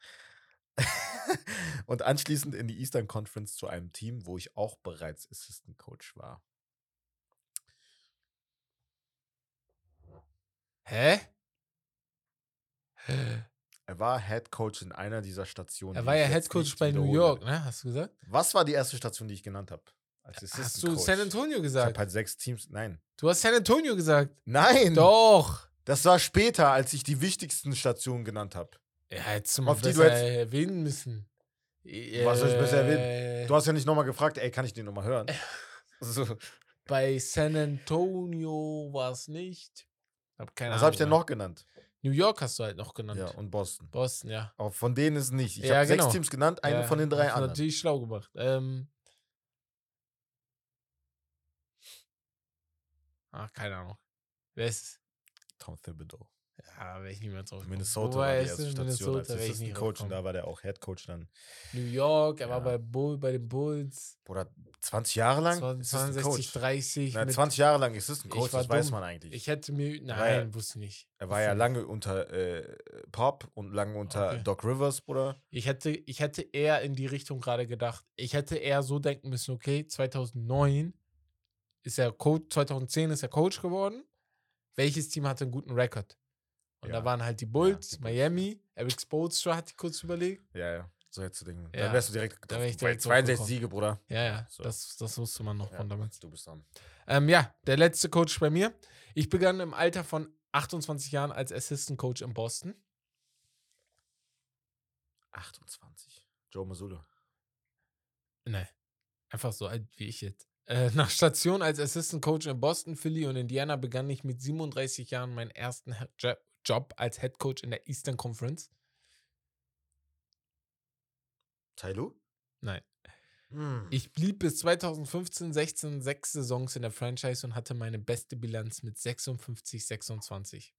Und anschließend in die Eastern Conference zu einem Team, wo ich auch bereits Assistant Coach war. Hä? Hä? Er war Head Coach in einer dieser Stationen. Er war ja Head Coach bei New York, ne? Hast du gesagt? Was war die erste Station, die ich genannt habe? Als Assistant Hast du? San Antonio Ich habe gesagt? halt sechs Teams. Nein. Du hast San Antonio gesagt. Nein! Doch. Das war später, als ich die wichtigsten Stationen genannt habe. Ja, hättest du mal besser jetzt- erwähnen müssen. Was soll ich besser erwähnen? Äh, Du hast ja nicht nochmal gefragt, ey, kann ich den nochmal hören? So. Bei San Antonio war es nicht. Hab keine Was habe ich denn noch genannt? New York hast du halt noch genannt. Ja, und Boston. Boston, ja. Aber von denen ist es nicht. Ich Ja, habe genau. sechs Teams genannt, eine ja, von den drei anderen. Natürlich schlau gemacht. Ähm. Ach, keine Ahnung. Wer ist es? Tom Thibodeau. Ja, wäre ich niemals drauf. Minnesota war die es erste Station als Assistant Coach und da war der auch Head Coach dann. New York, er war Ja. bei, Bull, bei den Bulls. Bruder, 20 Jahre lang? 20, Assistant 62, 30. Nein, mit- 20 Jahre lang Assistant Ich Coach, war das weiß dumm. man eigentlich. Ich hätte mir. Nein, war ja- wusste nicht. er war ja lange unter äh, Pop und lange unter Okay. Doc Rivers, Bruder. Ich hätte, ich hätte eher in die Richtung gerade gedacht. Ich hätte eher so denken müssen, okay, 2009 ist er Coach, 2010 ist er Coach geworden. Welches Team hatte einen guten Rekord? Und Ja. da waren halt die Bulls, die Bulls. Miami, Eric Spoelstra hatte ich kurz überlegt. Ja, ja. So hättest du den. Ja, Dann wärst du direkt da wär ich getroffen. Bei direkt 62 draufgekommen. Siege, Bruder. Ja, ja, So. das, das wusste man noch Ja, von damals. Du bist dran. Ähm, ja, der letzte Coach bei mir. Ich begann im Alter von 28 Jahren als Assistant Coach in Boston. 28. Joe Mazzulla. Nein, einfach so alt wie ich jetzt. Äh, nach Station als Assistant Coach in Boston, Philly und Indiana begann ich mit 37 Jahren meinen ersten Job als Head Coach in der Eastern Conference. Tailu? Nein. Hm. Ich blieb bis 2015, 16 sechs Saisons in der Franchise und hatte meine beste Bilanz mit 56, 26.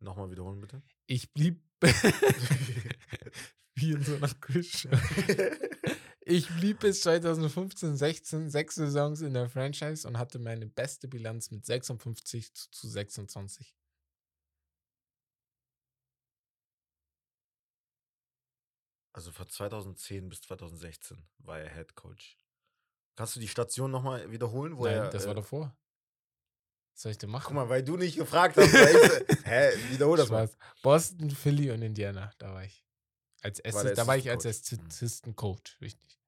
Nochmal wiederholen, bitte. Ich blieb wie in so einer Küche. Ich blieb bis 2015, 16 sechs Saisons in der Franchise und hatte meine beste Bilanz mit 56 zu- zu 26. Also von 2010 bis 2016 war er Head Coach. Kannst du die Station nochmal wiederholen? Wo Nein, er, das war äh, davor. Was soll ich denn machen? Guck mal, weil du nicht gefragt hast. weil ich, hä, wiederhol das mal. Spaß. Boston, Philly und Indiana, da war ich. Als War Assist, da war ich als. Hm. Assistant Coach, richtig.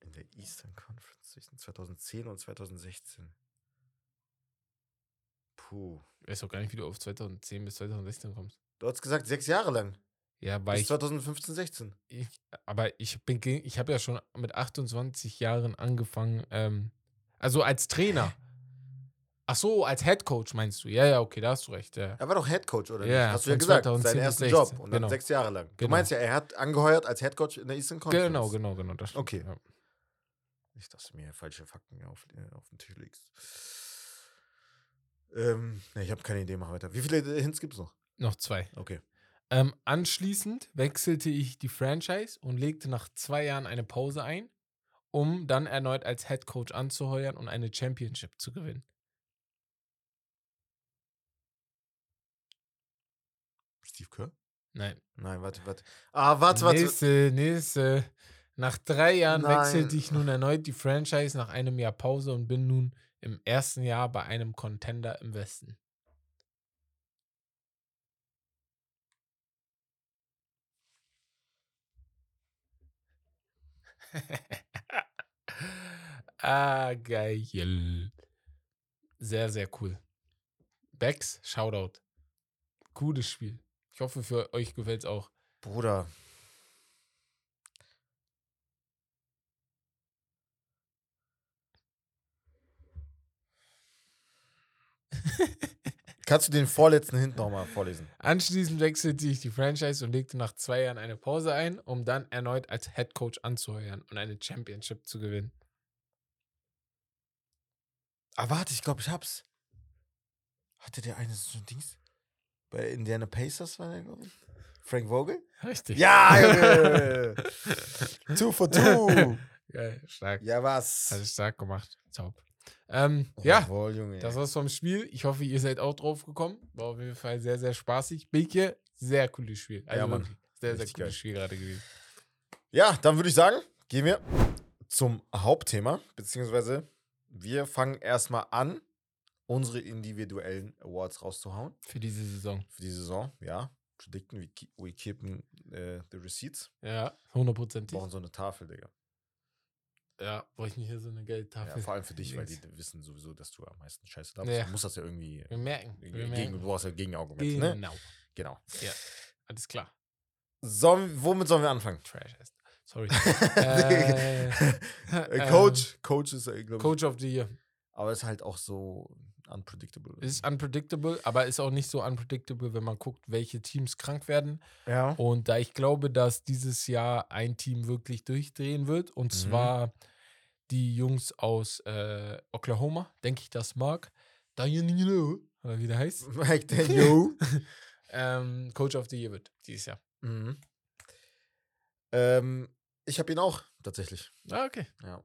In der Eastern Conference zwischen 2010 und 2016. Puh. Ich weiß auch gar nicht, wie du auf 2010 bis 2016 kommst. Du hast gesagt, sechs Jahre lang. Ja, weil Bis ich, 2015, 16. ich, aber ich bin, ich habe ja schon mit 28 Jahren angefangen, ähm, also als Trainer. Ach so, als Head Coach meinst du? Ja, ja, okay, da hast du recht. Ja. Er war doch Head Coach, oder Ja, nicht? Hast du ja gesagt, 2010 seinen bis ersten 16, Job. Und dann genau. sechs Jahre lang. Du Genau. meinst ja, er hat angeheuert als Head Coach in der Eastern Conference. Genau, genau, genau. Das stimmt, Okay. Ja. Nicht, dass du mir falsche Fakten auf, äh, auf den Tisch legst. Ähm, ich habe keine Idee, mach weiter. Wie viele Hints gibt es noch? Noch zwei. Okay. Ähm, anschließend wechselte ich die Franchise und legte nach zwei Jahren eine Pause ein, um dann erneut als Head Coach anzuheuern und eine Championship zu gewinnen. Steve Kerr? Nein. Nein, warte, warte. Ah, warte, warte. Nächste, nächste. Nach drei Jahren Nein. wechselte ich nun erneut die Franchise nach einem Jahr Pause und bin nun im ersten Jahr bei einem Contender im Westen. ah, geil. Sehr, sehr cool. Bex, Shoutout. Cooles Spiel. Ich hoffe, für euch gefällt es auch. Bruder. Kannst du den vorletzten Hint nochmal vorlesen? Anschließend wechselte ich die Franchise und legte nach zwei Jahren eine Pause ein, um dann erneut als Head Coach anzuheuern und eine Championship zu gewinnen. Ah, warte, ich glaube, ich hab's. Hatte der eine so ein Dings? Bei Indiana Pacers war der, glaube ich. Frank Vogel? Richtig. Ja, Junge! two for two! Geil, stark. Ja, was? Hast du stark gemacht. Top. Ähm, ja, Jawohl, Junge. das war's vom Spiel. Ich hoffe, ihr seid auch drauf gekommen. War auf jeden Fall sehr, sehr spaßig. Beke, sehr cooles Spiel. Also Ja, Mann. sehr, sehr Richtig cooles geil. Spiel gerade gewesen. Ja, dann würde ich sagen, gehen wir zum Hauptthema, beziehungsweise wir fangen erstmal an, unsere individuellen Awards rauszuhauen Für diese Saison. für die Saison. Ja, predikten, we, keep, we keepen äh, the receipts. Ja, Wir hundertprozentig. brauchen so eine Tafel, Digga. Ja, brauche ich mir hier so eine Ja, Geldtafel. vor allem für dich, weil die wissen sowieso, dass du am meisten Scheiße da bist. Ja. Du musst das ja irgendwie. Wir merken. Wir gegen, merken. du brauchst ja Gegenargumente, ne? Genau. Genau. Alles klar. Sollen, womit sollen wir anfangen? Trash ist. Sorry. äh, Coach. Coach ist, glaube ich. Coach of the Year. Aber ist halt auch so unpredictable. Ist unpredictable, aber ist auch nicht so unpredictable, wenn man guckt, welche Teams krank werden. ja. Und da ich glaube, dass dieses Jahr ein Team wirklich durchdrehen wird, und Mhm. zwar die Jungs aus äh, Oklahoma, denke ich, das mag. Daniel, oder wie der heißt. Mike Daniel. ähm, Coach of the Year wird dieses Jahr. mhm. ähm, ich habe ihn auch tatsächlich. Ah, okay. Ja.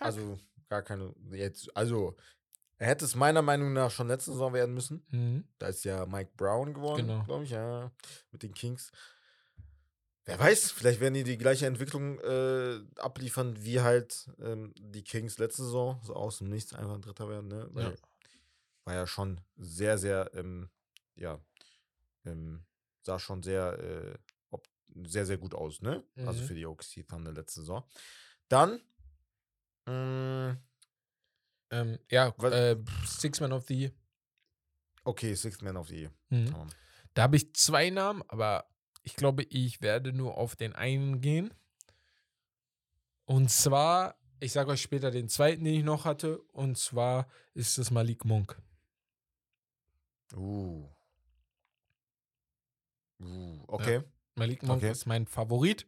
Also, Also gar keine. Jetzt, also er hätte es meiner Meinung nach schon letzte Saison werden müssen. mhm. Da ist ja Mike Brown geworden, Genau. glaube ich, ja, mit den Kings. Wer weiß, vielleicht werden die die gleiche Entwicklung äh, abliefern wie halt ähm, die Kings letzte Saison, so aus dem Nichts einfach ein Dritter werden, ne? Ja. War ja schon sehr, sehr, ähm, ja, ähm, sah schon sehr, äh, ob, sehr, sehr gut aus, ne? Also Mhm. für die OKC Thunder letzte Saison. Dann, mh, ähm, ja, äh, Six Man of the Year. okay, Sixth Man of the Year. Mhm. Da habe ich zwei Namen, aber ich glaube, ich werde nur auf den einen gehen. Und zwar, ich sage euch später den zweiten, den ich noch hatte. Und zwar ist es Malik Monk. Uh. Uh, okay. Malik Monk Okay. ist mein Favorit.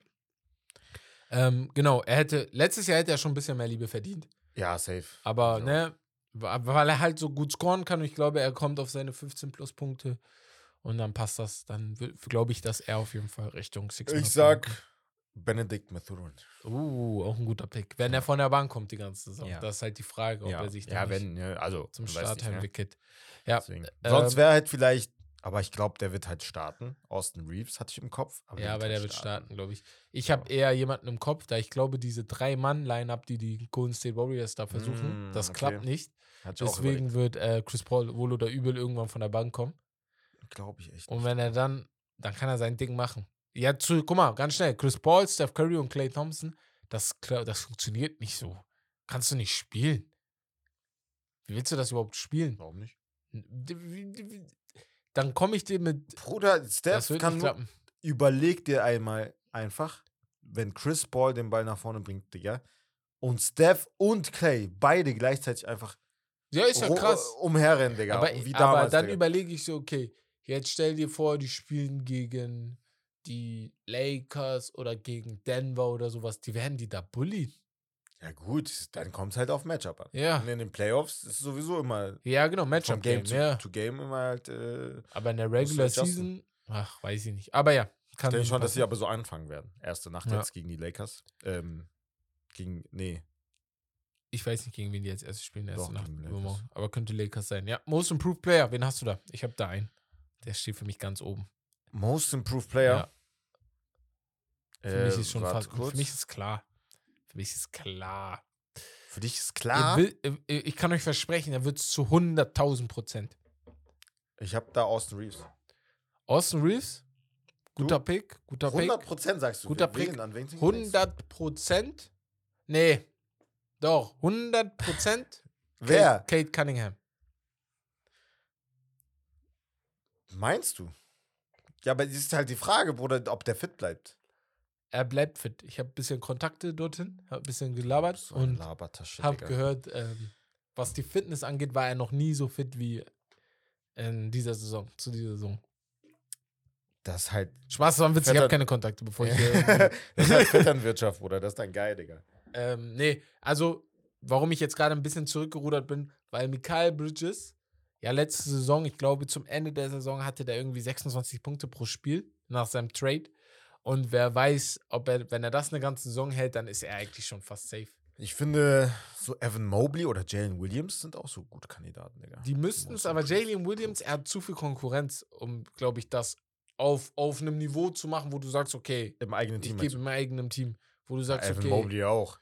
Ähm, genau, er hätte, letztes Jahr hätte er schon ein bisschen mehr Liebe verdient. Ja, safe. Aber, Ja. ne, weil er halt so gut scoren kann und ich glaube, er kommt auf seine 15 plus Punkte und dann passt das. Dann glaube ich, dass er auf jeden Fall Richtung Six Ich sag Benedict Mathurin. kommt. Uh, auch ein guter Pick. Wenn er von der Bank kommt die ganze Saison. Ja. Das ist halt die Frage, ob Ja, er sich ja dann nicht wenn, ja, also zum Start ne? entwickelt. Ja, Deswegen. ähm, Sonst wäre halt vielleicht, aber ich glaube, der wird halt starten. Austin Reeves hatte ich im Kopf. Aber ja, aber halt der wird starten, glaube ich. Ich habe eher jemanden im Kopf, da ich glaube, diese Drei-Mann-Line-Up, die die Golden State Warriors da versuchen, Mm, das okay. klappt nicht. Deswegen wird äh, Chris Paul wohl oder übel irgendwann von der Bank kommen. Glaube ich echt. Und wenn er dann, dann kann er sein Ding machen. Ja, zu, guck mal, ganz schnell. Chris Paul, Steph Curry und Clay Thompson, das, das funktioniert nicht so. Kannst du nicht spielen. Wie willst du das überhaupt spielen? Warum nicht? Dann komme ich dir mit. Bruder, Steph kann nur, überleg dir einmal einfach, wenn Chris Paul den Ball nach vorne bringt, Digga, und Steph und Clay beide gleichzeitig einfach Ja, ist ja krass. umherrennen, Digga. Aber, wie aber damals, dann Digga. überlege ich so, okay, jetzt stell dir vor, die spielen gegen die Lakers oder gegen Denver oder sowas. Die werden die da bullied. Ja gut, dann kommt es halt auf Matchup an. Ja. Und in den Playoffs ist sowieso immer Ja, genau, Matchup Game Game, zu, ja. to Game immer halt. Äh, Aber in der Regular. Season, ach, weiß ich nicht. Aber ja, kann ich denke schon, dass sie passen. aber so anfangen werden. Erste Nacht Ja. jetzt gegen die Lakers. Ähm, gegen, nee, Ich weiß nicht, gegen wen die als erstes spielen, erste Doch, Nacht. Aber könnte Lakers sein. Ja, Most Improved Player, wen hast du da? Ich habe da einen. Der steht für mich ganz oben. Most Improved Player. Ja. Für Äh, mich ist schon warte fast. kurz. Für mich ist klar. Für mich ist klar. Für dich ist klar. will, ich kann euch versprechen, er wird es zu 100.000 Prozent. Ich habe da Austin Reeves. Austin Reeves, guter Du? Pick, guter 100 Pick. Prozent sagst du. Guter Wen- Pick. Wen du? 100 Prozent? Nee. Doch, 100 Prozent. Wer? Kate, Kate Cunningham. Meinst du? Ja, aber es ist halt die Frage, Bruder, ob der fit bleibt. Er bleibt fit. Ich habe ein bisschen Kontakte dorthin, habe ein bisschen gelabert So und habe gehört, ähm, was die Fitness angeht, war er noch nie so fit wie in dieser Saison, zu dieser Saison. Das ist halt, Spaß, das war ein Witz, ich habe keine Kontakte, bevor ich hier das ist halt Vetternwirtschaft, Bruder. Das ist dann geil, Digga. Ähm, nee, also, warum ich jetzt gerade ein bisschen zurückgerudert bin, weil Mikael Bridges, ja, letzte Saison, ich glaube, zum Ende der Saison hatte der irgendwie 26 Punkte pro Spiel nach seinem Trade. Und wer weiß, ob er, wenn er das eine ganze Saison hält, dann ist er eigentlich schon fast safe. Ich finde, so Evan Mobley oder Jalen Williams sind auch so gute Kandidaten, Digga. Die müssten es, aber Jalen Williams, er hat zu viel Konkurrenz, um, glaube ich, das auf, auf einem Niveau zu machen, wo du sagst, okay, Im eigenen ich Team. gebe meinst in meinem eigenen Team, wo du sagst, Evan okay. Mobley auch.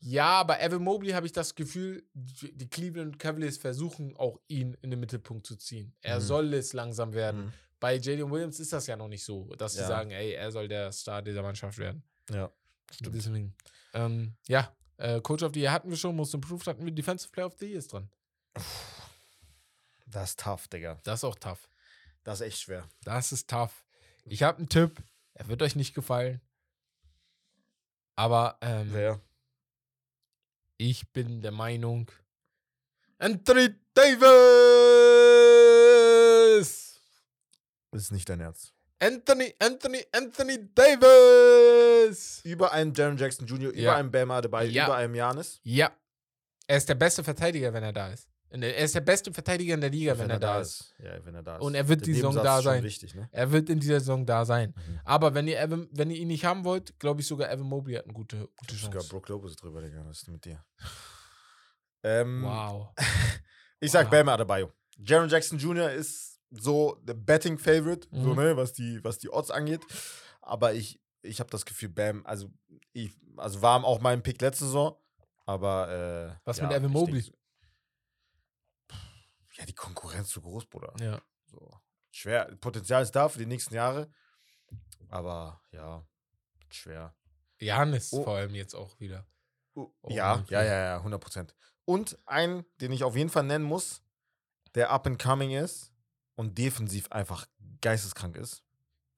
Ja, aber Evan Mobley habe ich das Gefühl, die die Cleveland Cavaliers versuchen auch ihn in den Mittelpunkt zu ziehen. Er Mhm. soll es langsam werden. Mhm. Bei Jalen Williams ist das ja noch nicht so, dass sie Ja. sagen, ey, er soll der Star dieser Mannschaft werden. Ja, stimmt. Deswegen. Ähm, ja, äh, Coach of the Year hatten wir schon, Most Improved hatten wir, Defensive Player of the Year ist dran. Das ist tough, Digga. Das ist auch tough. Das ist echt schwer. Das ist tough. Ich habe einen Tipp, er wird euch nicht gefallen. Aber ähm, Wer? ich bin der Meinung, Anthony Davis! Das ist nicht dein Ernst. Anthony, Anthony, Anthony Davis! Über einen Jaron Jackson Jr., über Ja. einen Bam Adebayo, Ja. über einen Janis. Ja. Er ist der beste Verteidiger, wenn er da ist. Er ist der beste Verteidiger in der Liga, wenn, er da ist. Ja, wenn er da ist. Und er wird die Saison da ist schon sein. wichtig, ne? Er wird in dieser Saison da sein. Mhm. Aber wenn ihr, Evan, wenn ihr ihn nicht haben wollt, glaube ich sogar Evan Mobley hat eine gute, gute Sogar Chance. Brook Lopez drüber, Digga. Was ist mit dir? Ähm, Wow. Ich sag Wow. Bam Adebayo. Jaron Jackson Jr. ist so der Betting Favorite, so Mhm. ne, was die, was die Odds angeht. Aber ich, ich habe das Gefühl, Bam, also ich, also war auch mein Pick letzte Saison, aber äh, Was ja, mit Evan Mobley? ja, die Konkurrenz zu groß, Bruder. Ja. So. Schwer. Potenzial ist da für die nächsten Jahre. Aber ja, schwer. Janis Oh. vor allem jetzt auch wieder. Oh, ja, ja, ja, ja, 100 Prozent. Und einen, den ich auf jeden Fall nennen muss, der up and coming ist und defensiv einfach geisteskrank ist.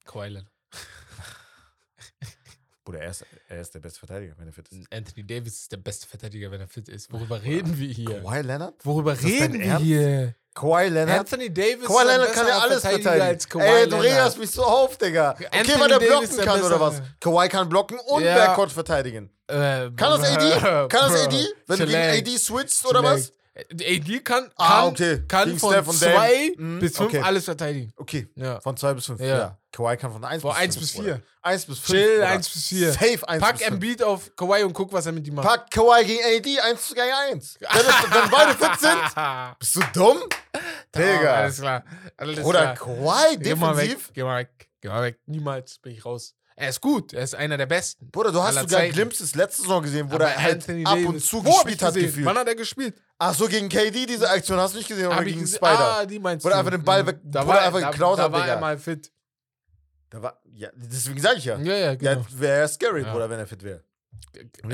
Kawhi Leonard. Bruder, er ist, er ist der beste Verteidiger, wenn er fit ist. Anthony Davis ist der beste Verteidiger, wenn er fit ist. Worüber reden wir hier? Kawhi Leonard? Worüber reden wir hier? Kawhi Leonard? Anthony Davis Kawhi Leonard kann ja alles verteidigen. Ey, du regerst mich so auf, Digga. Okay, Anthony weil der Davis blocken kann oder was? Kawhi kann blocken und Ja. Backcourt verteidigen. Äh, Kann das AD? Kann das AD? Wenn du gegen. AD switcht oder was? AD kann, kann, Ah, okay. kann von Steph und Dame. zwei Mhm, bis fünf okay. alles verteidigen. Okay, Ja. von 2 bis 5. Ja. Ja. Kawhi kann von 1 Von bis 1 5. bis 4. 1 bis 5. Chill, 1 bis 4. Safe 1 Pack bis 5. Embiid auf Kawhi und guck, was er mit ihm macht. Pack Kawhi gegen AD 1 gegen 1. Wenn, es, wenn beide fit sind, bist du dumm? Digga. Alles klar. Alles Oder klar. Kawhi Geh mal weg. defensiv? Geh mal weg. Geh mal weg. Niemals bin ich raus. Er ist gut. Er ist einer der besten. Bruder, du hast sogar. Glimpses letzte Saison gesehen, wo er halt Anthony ab und zu ich gespielt hat, gesehen? gefühlt. Wann hat er gespielt? Ach so, gegen KD diese Aktion hast du nicht gesehen oder Hab ich gegen Spider? Ah, die meinst er du. einfach den Ball weg- Da war er einfach da, geklaut da hat, war Digga. er mal fit. Da war, ja, deswegen sag ich ja. Ja, ja, genau. Ja, wäre scary, Ja. Bruder, wenn er fit wäre.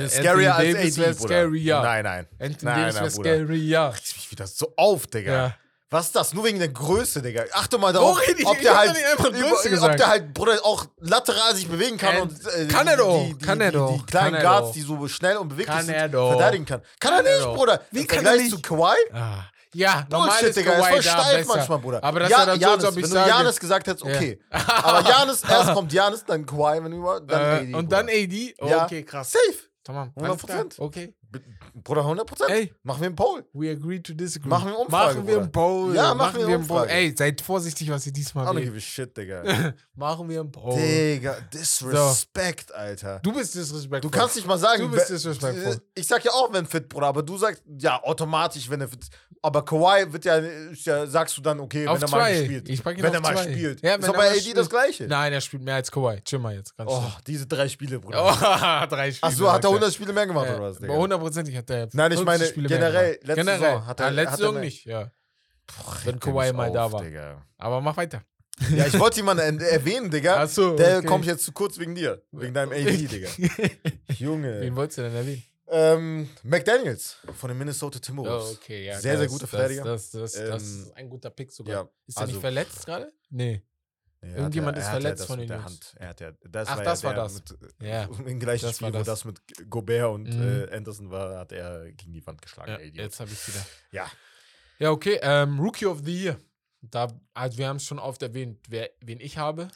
Scarier als Davis AD, Bruder. scary, ja. Nein, nein. Anthony Nein, Davis wäre ja. Regt mich wieder so auf, Digga. ja. Was ist das? Nur wegen der Größe, Digga. Achte mal darauf, red ich? ob Ich der halt, über, ob der halt, Bruder, auch lateral sich bewegen kann Ähm, und äh, kann er die, doch, die, die, kann er doch, die kleinen kann Guards, die so schnell und beweglich Kann sind, er verteidigen kann. Kann, Kann er nicht. Bruder. Wie Im kann er nicht? zu Kawhi, Ah. Ja, normal Bullshit, ist Digga, ist Kawhi voll da steif besser. manchmal, Bruder. Aber das ja, ist ja dann so, als ob ich wenn du Janis gesagt hättest, Ja. okay. Aber Janis, erst kommt Janis, dann Kawhi, wenn du dann Äh, AD. und Bruder. dann AD? Ja. Okay, krass. Safe. Tamam. 100%. Okay. Bruder, 100 Prozent. Ey, Machen wir einen Poll. we agree to disagree. Machen wir eine Umfrage, Machen wir einen. Poll. Ja, machen wir eine einen Poll. Ey, seid vorsichtig, was ihr I diesmal don't wählt. give a shit, Digga. Machen wir einen Poll. Digga, Disrespect, Alter. Du bist disrespectful. Du kannst nicht mal sagen, Du bist disrespectful. ich sag ja auch, wenn fit, Bruder, aber du sagst ja automatisch, wenn er fit. Aber Kawhi wird ja, sagst du dann, okay, Auf wenn er mal zwei. spielt. Ich pack ihn wenn er mal zwei. spielt. Ja, ist wenn doch er bei mal AD das. Gleiche. Nein, er spielt mehr als Kawhi. Chill mal jetzt. Ganz Oh, diese drei Spiele, Bruder. Oh, drei Spiele. Achso, hat er sagt 100 Spiele mehr gemacht oder was, aber Digga? hundertprozentig hat er. Nein, ich 50 meine, Spiele generell, letzte generell. Saison hat er- ah, letzte hat er Saison nicht, ja. Boah, wenn Kawhi mal da auf, war. Digga. Aber mach weiter. Ja, ich wollte jemanden er- erwähnen, Digga. Achso. Der okay. kommt jetzt zu kurz wegen dir. Wegen deinem AD, Digga. Junge. Wen wolltest du denn erwähnen? Ähm, McDaniels von den Minnesota Oh, Timberwolves. okay, ja. Sehr, sehr das- guter das- Verteidiger. Das, das, das, Ähm, ist ein guter Pick sogar. ja, ist er also- nicht verletzt gerade? Nee. Nee, Irgendjemand hat ist er verletzt das von den der Jungs. Hand. Er hat ja, das Ach, war das ja war das. Mit, Ja. Im gleichen Das Spiel, wo das. das mit Gobert und Mhm. äh, Anderson war, hat er gegen die Wand geschlagen. Ja, jetzt habe ich wieder. Ja. Ja, okay. Ähm, Rookie of the Year. Da, also wir haben es schon oft erwähnt, wer, wen ich habe.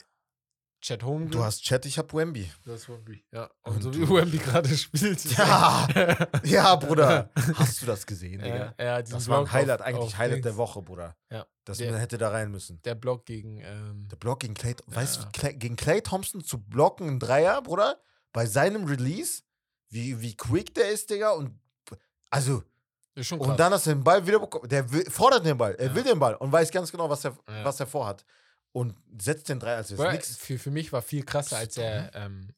Chad Holmgren. Du hast Chat, ich hab Wemby. Das ist Wemby. Ja. Und, Und so wie du- Wemby gerade spielt. Ja. Ja, Bruder. Hast du das gesehen, ja, Digga? ja, diesen Das war ein Block Highlight, auf- eigentlich auf Highlight Dings. der Woche, Bruder. Ja. Das Der- hätte da rein müssen. Der Block gegen. Ähm, Der Block gegen Clay, weißt du, Ja. Clay, gegen Clay Thompson zu blocken, ein Dreier, Bruder, bei seinem Release, wie, wie quick der ist, Digga, und also, ist schon krass. und dann, dass er den Ball wieder bekommt, der will, fordert den Ball, er Ja. will den Ball und weiß ganz genau, was er, Ja. was er vorhat. Und setzt den Dreier, als wäre nix. für, für mich war viel krasser, als er ähm,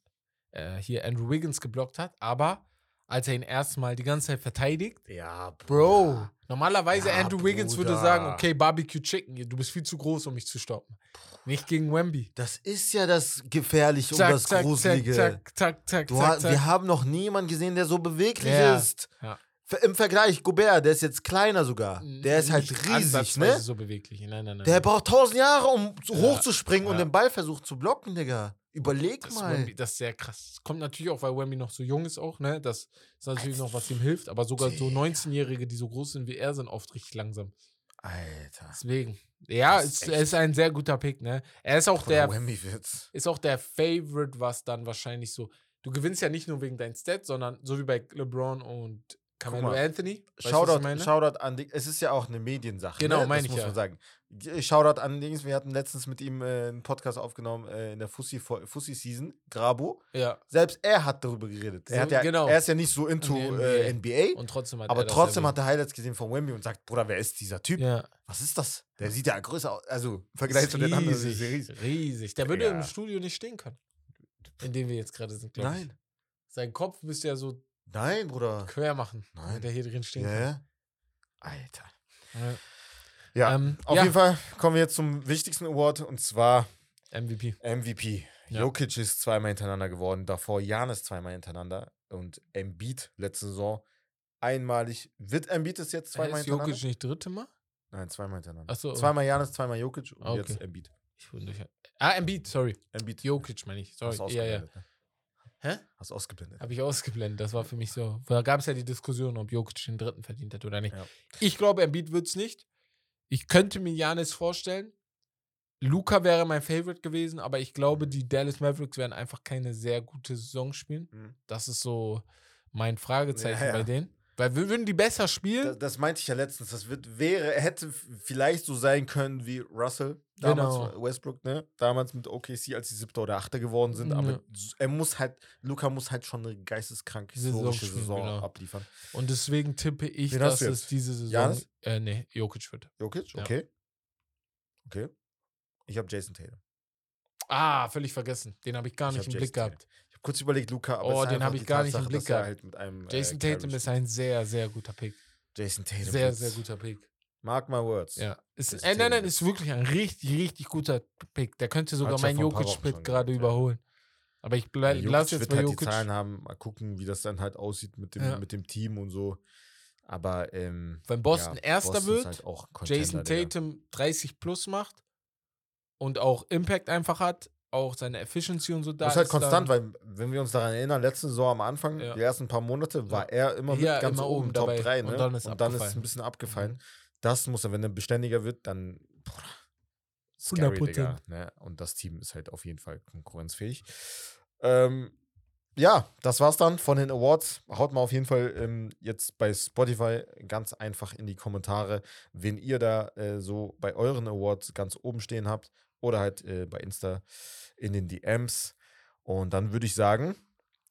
äh, hier Andrew Wiggins geblockt hat, aber als er ihn erstmal die ganze Zeit verteidigt, Ja, Bro, normalerweise Ja, Andrew Wiggins würde sagen, okay, Barbecue Chicken, du bist viel zu groß, um mich zu stoppen. Nicht gegen Wemby. Das ist ja das Gefährliche und Zack, das zack, Gruselige. zack, zack, zack, Du zack, zack. Wir haben noch niemanden gesehen, der so beweglich Ja. ist. Ja. Im Vergleich, Gobert, der ist jetzt kleiner sogar. Der ist halt riesig, ne? so beweglich. Nein, nein, nein. Der braucht tausend Jahre, um Ja, hochzuspringen und ja. den Ball versucht zu blocken, Digga. Überleg das, mal. Wemby, das ist sehr krass. Das kommt natürlich auch, weil Wemby noch so jung ist auch, ne? Das ist natürlich noch, was ihm hilft. Aber sogar so Digga. 19-Jährige, die so groß sind wie er, sind oft richtig langsam. Alter. Deswegen. Ja, ist er ist ein sehr guter Pick, ne? Er ist auch Der der, Wemby wird's. ist auch der Favorite, was dann wahrscheinlich so. Du gewinnst ja nicht nur wegen deinen Stats, sondern so wie bei LeBron und Carmelo Anthony. Weißt du, Shoutout? Shoutout an Ding. Es ist ja auch eine Mediensache. Genau, ne? meine ich muss ja. man sagen. G- Shoutout an Dings. Wir hatten letztens mit ihm äh, einen Podcast aufgenommen äh, in der Fussi, Fussi Grabo. Ja. Selbst er hat darüber geredet. Er, hat ja, genau. er ist ja nicht so into In äh, NBA, Und trotzdem hat aber er trotzdem hat er Highlights gesehen von Wemby und sagt, Bruder, wer ist dieser Typ? Ja. Was ist das? Der sieht ja größer aus. Also im Vergleich zu den anderen. riesig, riesig. riesig. Der würde Ja. im Studio nicht stehen können. In dem wir jetzt gerade sind, glaube ich. Nein. Sein Kopf müsste ja so Nein, Bruder. quer machen, Nein. damit er hier drin stehen Ja, ja. Alter. Ja. Ähm, auf ja. jeden Fall kommen wir jetzt zum wichtigsten Award und zwar MVP. MVP. Ja. Jokic ist zweimal hintereinander geworden, davor Janis zweimal hintereinander und Embiid letzte Saison einmalig. Wird Embiid es jetzt zweimal ist hintereinander? Jokic nicht dritte Mal? Nein, zweimal hintereinander. Ach so. Zweimal Janis, zweimal Jokic und Ah, okay. jetzt Embiid. Ich wundere mich. Ah, Embiid, sorry. Embiid. Jokic meine ich. Sorry. Ja, ja. ne? Hä? Hast du ausgeblendet. Habe ich ausgeblendet. Das war für mich so. Da gab es ja die Diskussion, ob Jokic den dritten verdient hat oder nicht. Ja. Ich glaube, Embiid wird es nicht. Ich könnte mir Janis vorstellen. Luca wäre mein Favorite gewesen, aber ich glaube, die Dallas Mavericks werden einfach keine sehr gute Saison spielen. Mhm. Das ist so mein Fragezeichen Ja, ja. bei denen. Weil wir würden die besser spielen. Das, das meinte ich ja letztens. Das wird, wäre, hätte vielleicht so sein können wie Russell damals, Genau. Westbrook, ne? Damals mit OKC, als sie siebter oder achter geworden sind. Aber Ja. er muss halt, Luca muss halt schon eine geisteskrank Saison historische spielen, Saison genau. abliefern. Und deswegen tippe ich, Wen dass es diese Saison. Giannis? Äh, nee, Jokic wird. Jokic, Ja. okay. Okay. Ich habe Jason Tatum. Ah, völlig vergessen. Den habe ich gar Ich nicht im Blick Jason gehabt. Habe kurz überlegt, Luca, aber Oh, den einfach hab ich gar nicht im Tatsache, Blick gehabt. Halt mit einem, Jason äh, Tatum ist ein sehr, sehr guter Pick. Jason Tatum. Sehr, sehr guter Pick. Mark my words. Ja. Ist, äh, nein, nein, ist wirklich ein richtig, richtig guter Pick. Der könnte sogar Hat's ja meinen Jokic-Pick gerade ja. überholen. Aber ich Ja, bleib, Jokic lass jetzt wird bei halt Jokic. die Zahlen haben, mal gucken, wie das dann halt aussieht mit dem, Ja. mit dem Team und so. Aber ähm, Wenn Boston ja, Erster Boston wird, halt Jason. Tatum 30 plus macht und auch Impact einfach hat, auch seine Efficiency und so da Das ist halt konstant, weil, wenn wir uns daran erinnern, letzte Saison am Anfang, Ja. die ersten paar Monate, war er immer mit Ja, ganz immer oben, Top dabei. 3, ne? Und dann ist es ein bisschen abgefallen. Mhm. Das muss er, wenn er beständiger wird, dann boah, scary, 100%. Digga, ne? Und das Team ist halt auf jeden Fall konkurrenzfähig. Ähm, ja, das war's dann von den Awards. Haut mal auf jeden Fall ähm, jetzt bei Spotify ganz einfach in die Kommentare, wen ihr da äh, so bei euren Awards ganz oben stehen habt oder halt äh, bei Insta in den DMs. Und dann würde ich sagen,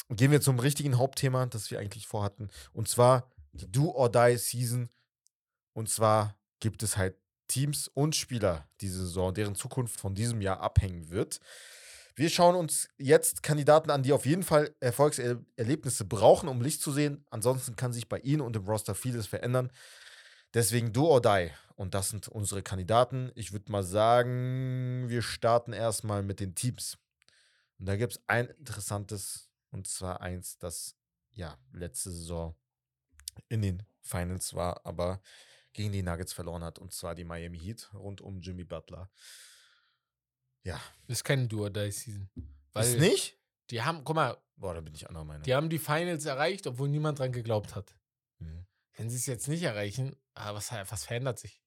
gehen wir zum richtigen Hauptthema, das wir eigentlich vorhatten. Und zwar die Do or Die Season. Und zwar gibt es halt Teams und Spieler diese Saison, deren Zukunft von diesem Jahr abhängen wird. Wir schauen uns jetzt Kandidaten an, die auf jeden Fall Erfolgserlebnisse brauchen, um Licht zu sehen. Ansonsten kann sich bei ihnen und im Roster vieles verändern. Deswegen do or die. Und das sind unsere Kandidaten. Ich würde mal sagen, wir starten erstmal mit den Teams. Und da gibt es ein interessantes, und zwar eins, das ja letzte Saison in den Finals war, aber gegen die Nuggets verloren hat, und zwar die Miami Heat rund um Jimmy Butler. Ja. Das ist keine Do-or-Die-Season. Ist nicht? Die haben, guck mal, Boah, da bin ich anderer Meinung. die haben die Finals erreicht, obwohl niemand dran geglaubt hat. Mhm. Wenn sie es jetzt nicht erreichen, ah, was, was verändert sich?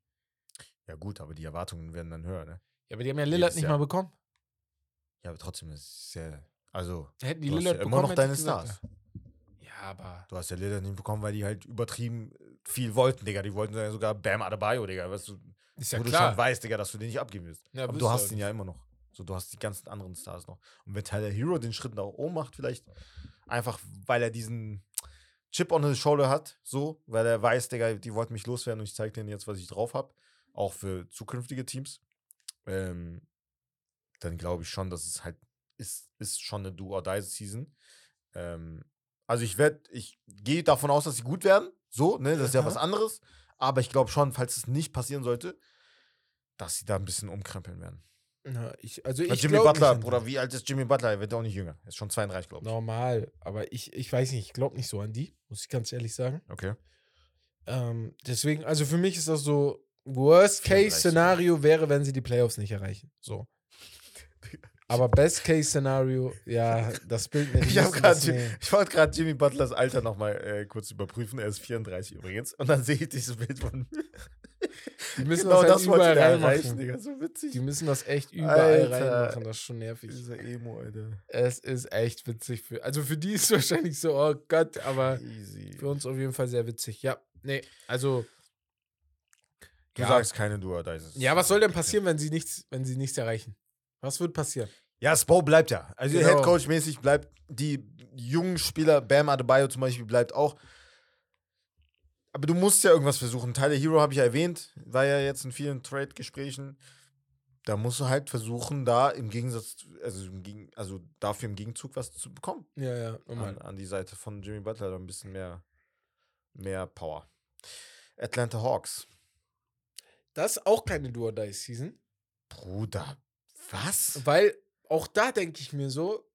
Ja, gut, aber die Erwartungen werden dann höher, ne? Ja, aber die haben ja Lillard Jedes nicht Jahr. mal bekommen. Ja, aber trotzdem ist es sehr. Also, Hätten die du hast Lillard ja immer bekommen, noch hätte ich deine gesagt, Stars. Ja, aber Du hast ja Lillard nicht bekommen, weil die halt übertrieben viel wollten, Digga. Die wollten ja sogar Bam Adebayo, Digga. Weißt du, ist ja wo du klar. schon weißt, Digga, dass du den nicht abgeben wirst. Ja, aber du du hast auch ihn ja immer noch. So, du hast die ganzen anderen Stars noch. Und wenn Tyler Hero den Schritt nach oben macht, vielleicht einfach, weil er diesen Chip on his shoulder hat, so, weil er weiß, Digga, die wollten mich loswerden und ich zeige denen jetzt, was ich drauf habe. Auch für zukünftige Teams. Ähm, dann glaube ich schon, dass es halt ist, ist schon eine Do-or-Die-Season. Ähm, also ich werde, ich gehe davon aus, dass sie gut werden. So, ne, das ist ja was anderes. Aber ich glaube schon, falls es nicht passieren sollte, dass sie da ein bisschen umkrempeln werden. Na, ich, also ich Jimmy nicht Butler. Bruder, wie alt ist Jimmy Butler? Er wird auch nicht jünger. Er ist schon 32, glaube ich. Normal, aber ich, ich weiß nicht, ich glaube nicht so an die, muss ich ganz ehrlich sagen. Okay. Ähm, deswegen, also für mich ist das so, 34 Worst-Case-Szenario wäre, wenn sie die Playoffs nicht erreichen. So. Aber Best-Case-Szenario, ja, das Bild mir Ich, ich wollte gerade Jimmy Butlers Alter nochmal äh, kurz überprüfen. Er ist 34 übrigens. Und dann sehe ich dieses Bild von. Die müssen genau das, das halt wollte überall er reinmachen. Digga. So witzig. Die müssen das echt überall Alter. reinmachen, das ist schon nervig. Dieser Emo, Alter. Es ist echt witzig. Für, also für die ist es wahrscheinlich so, oh Gott, aber Easy. für uns auf jeden Fall sehr witzig. Ja, nee, also. Du ja. sagst keine Duo, da ist es. Ja, was soll denn passieren, wenn sie nichts, wenn sie nichts erreichen? Was wird passieren? Ja, Spo bleibt ja. Also Genau. Headcoach-mäßig bleibt die jungen Spieler, Bam Adebayo zum Beispiel, bleibt auch. Aber du musst ja irgendwas versuchen. Tyler Hero habe ich ja erwähnt, war ja jetzt in vielen Trade-Gesprächen. Da musst du halt versuchen, da im Gegensatz, also, im Gegen, also dafür im Gegenzug was zu bekommen. Ja, ja, An, an die Seite von Jimmy Butler, da ein bisschen mehr, mehr Power. Atlanta Hawks. Das ist auch keine Do-or-Die-Season, Bruder, was? weil auch da denke ich mir so,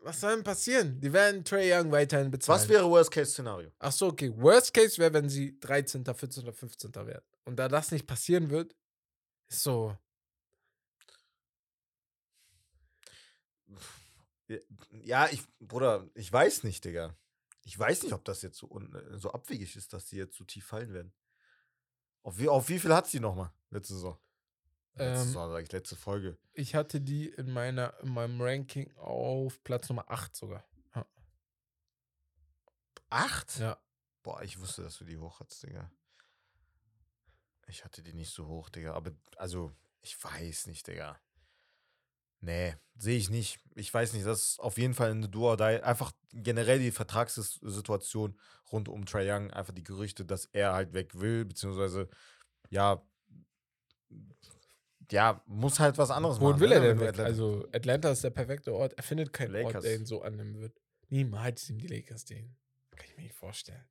was soll denn passieren? Die werden Trey Young weiterhin bezahlen. Was wäre Worst-Case-Szenario? Ach so, okay. Worst Case wäre, wenn sie 13., 14., 15. werden. Und da das nicht passieren wird, ist so. Ja, ich, Bruder, ich weiß nicht, Digga. Ich weiß nicht, ob das jetzt so, so abwegig ist, dass die jetzt so tief fallen werden. Auf wie, auf wie viel hat sie nochmal letzte Saison? Letzte Ähm, Saison, sag ich, letzte Folge. Ich hatte die in, meiner, in meinem Ranking auf Platz Nummer 8 sogar. Ja. Acht? ja. Boah, ich wusste, dass du die hoch hattest, Digga. Ich hatte die nicht so hoch, Digga. Aber, also, ich weiß nicht, Digga. Nee, sehe ich nicht. Ich weiß nicht, das ist auf jeden Fall eine Duo die Einfach generell die Vertragssituation rund um Trae Young, einfach die Gerüchte, dass er halt weg will, beziehungsweise, ja, ja, muss halt was anderes Wohin machen. will er ne, denn wenn du weg? Atlanta- Also, Atlanta ist der perfekte Ort. Er findet keinen Ort, Lakers. der ihn so annehmen wird. Niemals ihm die Lakers den. Kann ich mir nicht vorstellen.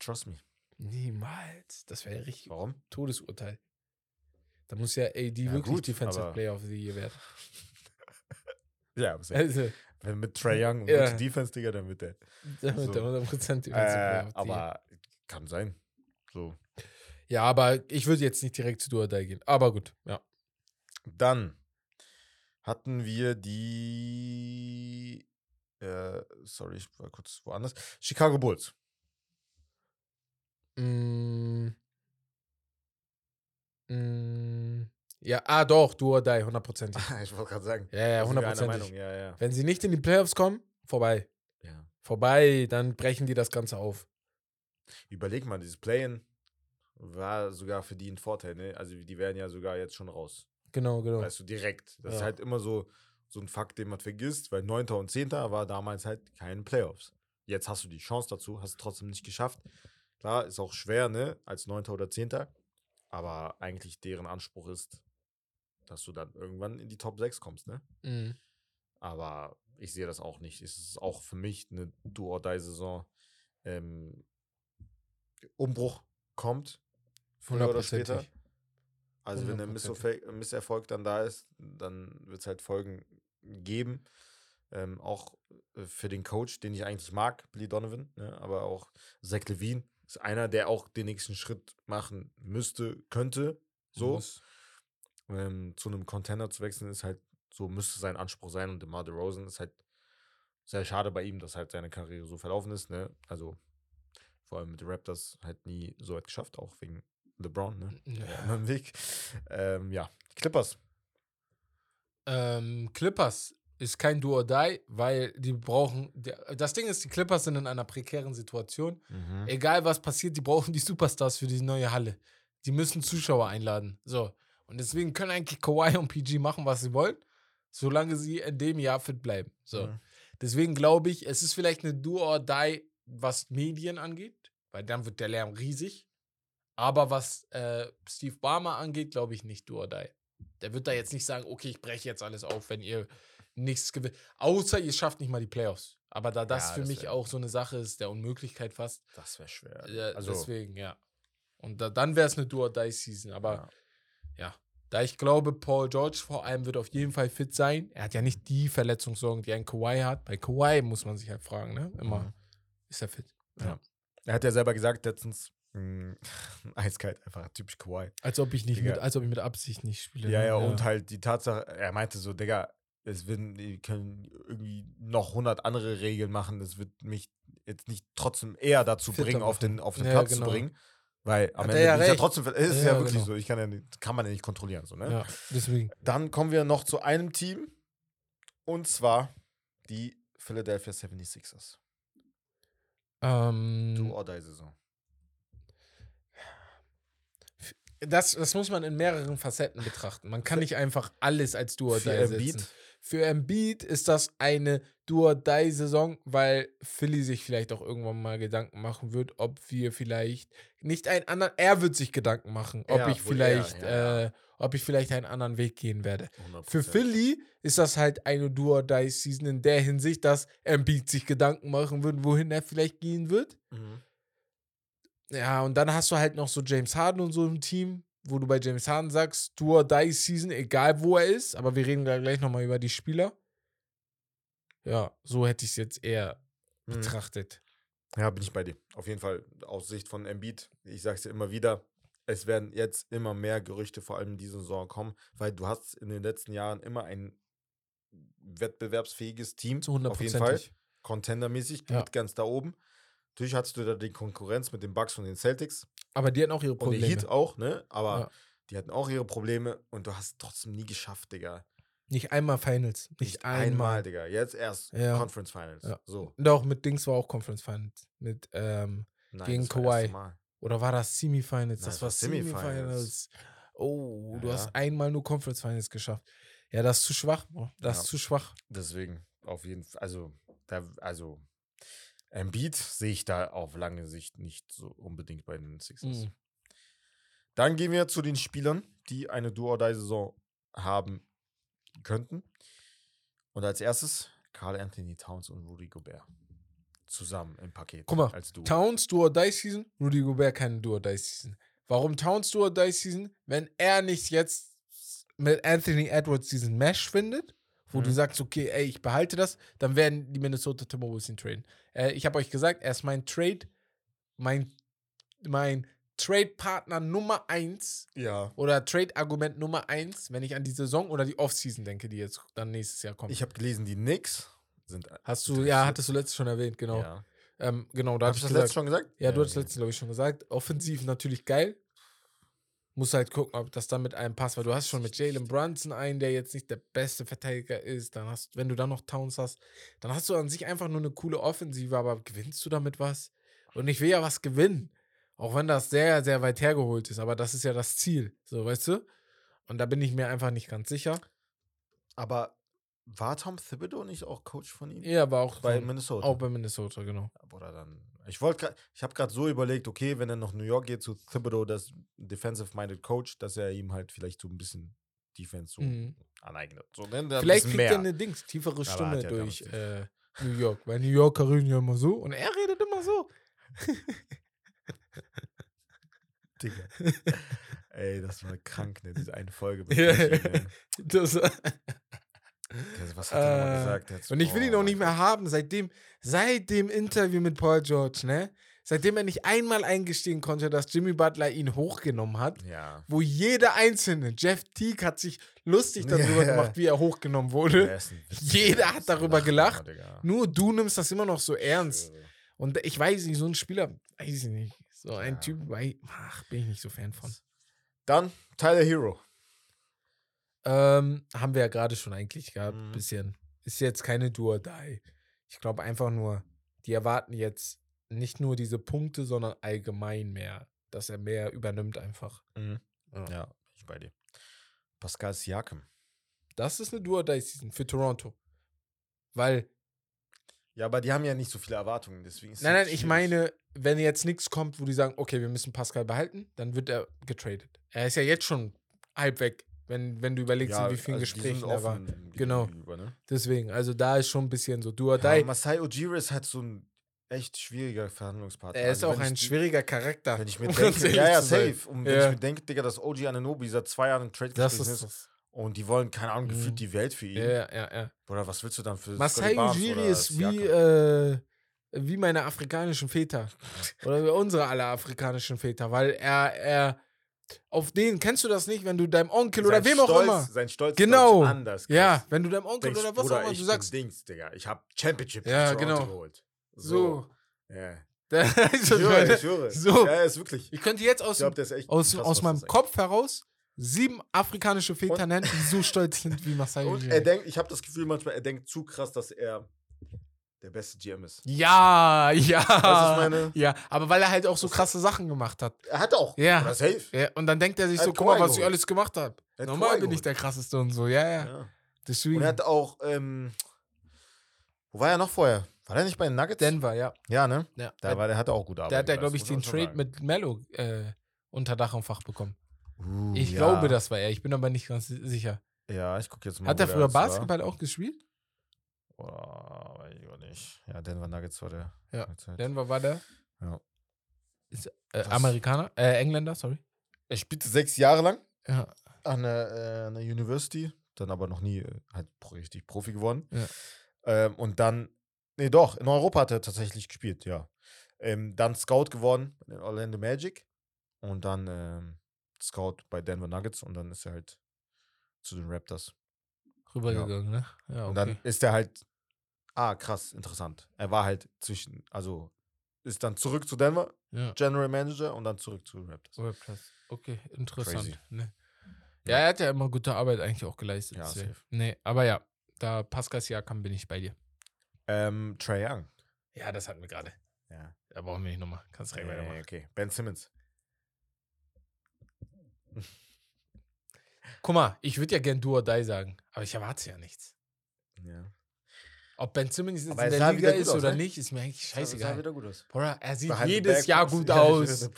Trust me. Niemals. Das wäre ja richtig Warum? Todesurteil. Da muss ja AD Ja, wirklich gut, Defensive aber- Player of the Year werden. Ja, aber Also, wenn mit Trae Young und Ja. Defense, Digga, dann wird der. damit So. der 100% Defensive Äh, Player of the Year. aber kann sein. So. Ja, aber ich würde jetzt nicht direkt zu Duodai gehen. Aber gut, ja. Dann hatten wir die. Äh, sorry, ich war kurz woanders. Chicago Bulls. Mm, mm, ja, ah doch, Duodai, hundertprozentig. ich wollte gerade sagen. Ja, ja, hundertprozentig. Ja, ja. Wenn sie nicht in die Playoffs kommen, vorbei. vorbei, dann brechen die das Ganze auf. Überleg mal, dieses Play-In war sogar für die ein Vorteil, ne? Also die werden ja sogar jetzt schon raus. Genau, genau. Weißt du, direkt. Das ist Ja. halt immer so, so ein Fakt, den man vergisst, weil 9. und 10. war damals halt keine Playoffs. Jetzt hast du die Chance dazu, hast es trotzdem nicht geschafft. Klar, ist auch schwer, ne, als 9. oder 10. Aber eigentlich deren Anspruch ist, dass du dann irgendwann in die Top 6 kommst, ne? Mhm. Aber ich sehe das auch nicht. Es ist auch für mich eine Do-or-Die-Saison. Ähm, Umbruch kommt, früher oder später. Also wenn der Hundertprozentig. Misserfolg, Misserfolg dann da ist, dann wird es halt Folgen geben. Ähm, auch äh, für den Coach, den ich eigentlich mag, Billy Donovan, ne? aber auch Zach Levine ist einer, der auch den nächsten Schritt machen müsste, könnte. So. Ähm, zu einem Contender zu wechseln, ist halt, so müsste sein Anspruch sein. Und DeMar DeRozan ist halt sehr schade bei ihm, dass halt seine Karriere so verlaufen ist. Ne? Also vor allem mit den Raptors halt nie so weit geschafft, auch wegen LeBron, ne? Ja. Ja, immer im Weg. Ähm, ja, Clippers. Ähm, Clippers ist kein Do or Die, weil die brauchen. der- Das Ding ist, die Clippers sind in einer prekären Situation. Egal was passiert, die brauchen die Superstars für diese neue Halle. Die müssen Zuschauer einladen. So. Und deswegen können eigentlich Kawhi und PG machen, was sie wollen, solange sie in dem Jahr fit bleiben. So. Mhm. Deswegen glaube ich, es ist vielleicht eine Do or Die, was Medien angeht, weil dann wird der Lärm riesig. Aber was äh, Steve Barmer angeht, glaube ich nicht Do or Die. Der wird da jetzt nicht sagen, okay, ich breche jetzt alles auf, wenn ihr nichts gewinnt. Außer ihr schafft nicht mal die Playoffs. Aber da das Ja, für das mich auch so eine Sache ist, der Unmöglichkeit fast, Das wäre schwer. ja, also, deswegen, ja. Und da, dann wäre es eine Do-or-Die-Season. Aber ja. ja, da ich glaube, Paul George vor allem wird auf jeden Fall fit sein. Er hat ja nicht die Verletzungssorgen, die ein Kawhi hat. Bei Kawhi muss man sich halt fragen, ne? Immer, Mhm. ist er fit? Ja. Er hat ja selber gesagt letztens, mh, eiskalt, einfach typisch Kawhi. Als ob ich nicht Digga. mit, als ob ich mit Absicht nicht spiele. Ja, ne? ja, und halt die Tatsache, er meinte so, Digga, es werden, die können irgendwie noch 100 andere Regeln machen. Das wird mich jetzt nicht trotzdem eher dazu Fitter bringen, auf den, auf den Ja, Platz genau. zu bringen. Weil am Hat Ende ja ich ja trotzdem, es ist Ja, ja, wirklich genau. so, ich kann ja nicht, kann man ja nicht kontrollieren. So, ne? Ja, deswegen. Dann kommen wir noch zu einem Team und zwar die Philadelphia 76ers. Ähm, Do or die Saison. Das, das muss man in mehreren Facetten betrachten. Man kann nicht einfach alles als Für Die Embiid? setzen. Für Embiid ist das eine Do or Die Saison, weil Philly sich vielleicht auch irgendwann mal Gedanken machen wird, ob wir vielleicht nicht einen anderen, er wird sich Gedanken machen, ob Ja, ich vielleicht, er, ja, ja. Äh, ob ich vielleicht einen anderen Weg gehen werde. 100%. Für Philly ist das halt eine Do or Die Season in der Hinsicht, dass Embiid sich Gedanken machen wird, wohin er vielleicht gehen wird. Mhm. Ja, und dann hast du halt noch so James Harden und so im Team, wo du bei James Harden sagst, or die Season, egal wo er ist, aber wir reden da gleich nochmal über die Spieler. Ja, so hätte ich es jetzt eher Mhm. betrachtet. Ja, bin ich bei dir. Auf jeden Fall aus Sicht von Embiid. Ich sag's dir immer wieder. Es werden jetzt immer mehr Gerüchte, vor allem diese Saison, kommen, weil du hast in den letzten Jahren immer ein wettbewerbsfähiges Team. Zu Auf jeden Fall. 100%. Contendermäßig, Ja. mit ganz da oben. Natürlich hattest du da die Konkurrenz mit den Bucks und den Celtics. Aber die hatten auch ihre Und die Probleme. Heat auch, ne? Aber Ja. die hatten auch ihre Probleme und du hast es trotzdem nie geschafft, Digga. Nicht einmal Finals. Nicht, einmal. Digga. Jetzt erst Ja. Conference Finals. Ja. So. Auch mit Dings war auch Conference Finals. Mit, ähm, Nein, Gegen das das Kawhi. Oder war das Semifinals? Nein, das es war Semifinals. Semifinals. Oh, Ja, du hast einmal nur Conference Finals geschafft. Ja, das ist zu schwach. Bro. Das ist zu schwach. Deswegen, auf jeden Fall, also, da, also, Embiid sehe ich da auf lange Sicht nicht so unbedingt bei den Sixers. Mhm. Dann gehen wir zu den Spielern, die eine Do-or-Die-Saison haben könnten. Und als erstes Carl Anthony Towns und Rudy Gobert. Zusammen im Paket. Guck mal, als Duo. Towns Do or Die Season, Rudy Gobert keine Do or Die Season. Warum Towns Do or Die Season? Wenn er nicht jetzt mit Anthony Edwards diesen Mesh findet, wo du Mhm. sagst, okay, ey, ich behalte das, dann werden die Minnesota Timberwolves ihn traden. Äh, ich habe euch gesagt, er ist mein Trade, mein, mein Trade-Partner Nummer eins Ja. oder Trade-Argument Nummer eins, wenn ich an die Saison oder die Offseason denke, die jetzt dann nächstes Jahr kommt. Ich habe gelesen, die Knicks sind. Hast du, ja, hattest du letztes schon erwähnt, genau. Ja. Ähm, genau, da Hab habe ich das gesagt, letzte schon gesagt? ja, du hast okay. letztens, glaube ich, schon gesagt. Offensiv natürlich geil. Musst halt gucken, ob das dann mit einem passt, weil du hast schon mit Jalen Brunson einen, der jetzt nicht der beste Verteidiger ist. Dann hast, wenn du dann noch Towns hast, dann hast du an sich einfach nur eine coole Offensive, aber gewinnst du damit was? Und ich will ja was gewinnen. Auch wenn das sehr, sehr weit hergeholt ist, aber das ist ja das Ziel. So, weißt du? Und da bin ich mir einfach nicht ganz sicher. Aber war Tom Thibodeau nicht auch Coach von ihm? Ja, aber auch Bei von- Minnesota. Auch bei Minnesota, genau. Oder dann. Ich wollte ich habe gerade so überlegt, okay, wenn er nach New York geht zu Thibodeau, das Defensive-Minded Coach, dass er ihm halt vielleicht so ein bisschen Defense so Mhm. aneignet. So, ne, ein Vielleicht kriegt er eine Dings, tiefere Stimme er durch äh, New York, weil New Yorker reden ja immer so und er redet immer so. Digga. Ey, das war krank, ne? Diese eine Folge. mit Ja. Ne? Das- Was hat er Äh, gesagt? Jetzt, und ich will ihn auch nicht mehr haben, seitdem, seit dem Interview mit Paul George, ne? Seitdem er nicht einmal eingestehen konnte, dass Jimmy Butler ihn hochgenommen hat, Ja. wo jeder Einzelne, Jeff Teague hat sich lustig darüber Ja. gemacht, wie er hochgenommen wurde. Jeder hat darüber gelacht. Nur du nimmst das immer noch so ernst. Und ich weiß nicht, so ein Spieler, weiß ich nicht. So ein Ja. Typ, ach, bin ich nicht so Fan von. Dann Tyler Hero. Ähm, haben wir ja gerade schon eigentlich gehabt, Mhm. bisschen. Ist jetzt keine do or die. Ich glaube einfach nur, die erwarten jetzt nicht nur diese Punkte, sondern allgemein mehr, dass er mehr übernimmt einfach. Mhm. Ja. Ja, ich bei dir. Pascal Siakam. Das ist eine do or die Season für Toronto. Weil, Ja, aber die haben ja nicht so viele Erwartungen, deswegen ist nein, es nein, ich meine, wenn jetzt nichts kommt, wo die sagen, okay, wir müssen Pascal behalten, dann wird er getradet. Er ist ja jetzt schon halb weg, wenn, wenn du überlegst, in wie vielen also Gesprächen er war. Genau. ne? Deswegen, also da ist schon ein bisschen so or Ja. Masai Ujiri ist halt so ein echt schwieriger Verhandlungspartner. Er ist Also auch ein die- schwieriger Charakter. Wenn ich mir denke, ja, ja, safe. Und wenn Ja. ich mir denke, Digga, dass OG Ananobi seit zwei Jahren im Trade Das ist ist und die wollen, keine Ahnung, Mhm. gefühlt die Welt für ihn. Ja, ja, ja. Oder was willst du dann für Masai Ujiri ist wie, äh, wie meine afrikanischen Väter. Oder wie unsere alle afrikanischen Väter. Weil er, er, auf den, kennst du das nicht, wenn du deinem Onkel oder Sein wem auch Stolz, immer. Sein Stolz Genau. anders. Ja, krass. wenn du deinem Onkel Denkst, oder was Bruder, auch immer, du sagst, Dings, Digga. Ich hab Championship Ja, genau. geholt. so. Ja. Da- Ich schwöre, ich schwöre. So. Ja, ist wirklich. Ich könnte jetzt aus, echt aus, krass, aus meinem Kopf heraus sieben afrikanische Väter nennen, die so stolz sind wie Masai Und er denkt, ich habe das Gefühl manchmal, er denkt zu krass, dass er der beste GM ist. Ja, ja. Weißt du, was ich meine? Ja, aber weil er halt auch so krasse Sachen gemacht hat. Er hat auch. Ja. Oder safe. Ja, und dann denkt er sich Er so, guck mal, was ich alles gemacht habe. Normal bin ich der krasseste und so, ja, ja. Ja. Deswegen. Und er hat auch, ähm, wo war er noch vorher? War der nicht bei den Nuggets? Denver, ja. Ja, ne? ja. Da war der hatte auch gute Arbeit. da hat er, glaube ich, den Trade sagen. mit Mello äh, unter Dach und Fach bekommen. Uh, Ich ja. glaube, das war er. Ich bin aber nicht ganz sicher. Ja, ich gucke jetzt mal. Hat er früher jetzt war. Basketball auch gespielt? Boah, weiß ich auch nicht. Ja, Denver Nuggets war der. Ja, Zeit. Denver war der. Ja. Ist, äh. Amerikaner? Äh, Engländer, sorry. Er spielte sechs Jahre lang Ja. an der, äh, an der University, dann aber noch nie äh, halt richtig Profi geworden. Ja. Ähm, und dann, nee, doch, in Europa hat er tatsächlich gespielt, ja. Ähm, dann Scout geworden den Orlando Magic und dann ähm, Scout bei Denver Nuggets und dann ist er halt zu den Raptors. Rübergegangen, ne? Ja, Und okay. dann ist er halt, ah, krass, interessant. Er war halt zwischen, also ist dann zurück zu Denver, ja. General Manager und dann zurück zu Raptors. WordPress. Okay, interessant. Ne? Ja, er hat ja immer gute Arbeit eigentlich auch geleistet. Ja, safe. Nee, aber ja, da Pascal Siakam bin ich bei dir. Ähm, Trae Young. Ja, das hatten wir gerade. Ja. Da brauchen wir nicht nochmal. Kannst direkt Äh, weitermachen. okay. Ben Simmons. Guck mal, ich würde ja gern Do or Die sagen, aber ich erwarte ja nichts. Ja. Ob Ben Simmons jetzt in er der sah Liga ist aus, oder ne? nicht, ist mir eigentlich Sah scheißegal. wieder gut aus. Bruder, er sieht jedes Jahr gut aus.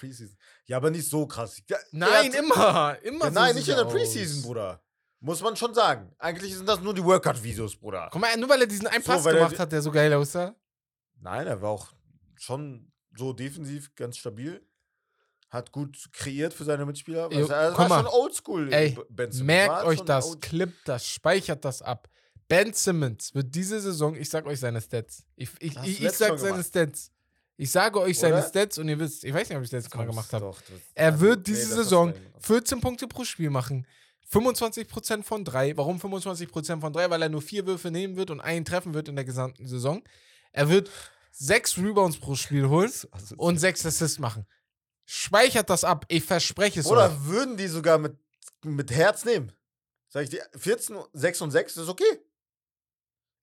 Ja, aber nicht so krass. Ja, Nein, er- immer. Immer Ja, so nein, nicht in er der Preseason, aus. Bruder. Muss man schon sagen. Eigentlich sind das nur die Workout-Videos, Bruder. Guck mal, nur weil er diesen einen So, Pass er gemacht hat, der so geil aussah. Nein, er war auch schon so defensiv ganz stabil. Hat gut kreiert für seine Mitspieler. Jo, Also, er war mal. schon oldschool. Merkt euch das, old- Clip das, speichert das ab. Ben Simmons wird diese Saison, ich sag euch seine Stats. Ich, ich, ich, ich sag seine gemacht. Stats. Ich sage euch seine Oder? Stats und ihr wisst, ich weiß nicht, ob ich das letztes Mal gemacht habe. Er also, wird nee, diese hast Saison du gemacht. 14 Punkte pro Spiel machen. 25% von drei. Warum 25% von drei? Weil er nur vier Würfe nehmen wird und einen treffen wird in der gesamten Saison. Er wird sechs Rebounds pro Spiel holen und sechs Assists machen. Speichert das ab. Ich verspreche es euch. Oder würden die sogar mit, mit Herz nehmen? Sag ich dir, 14, 6 und 6 ist okay.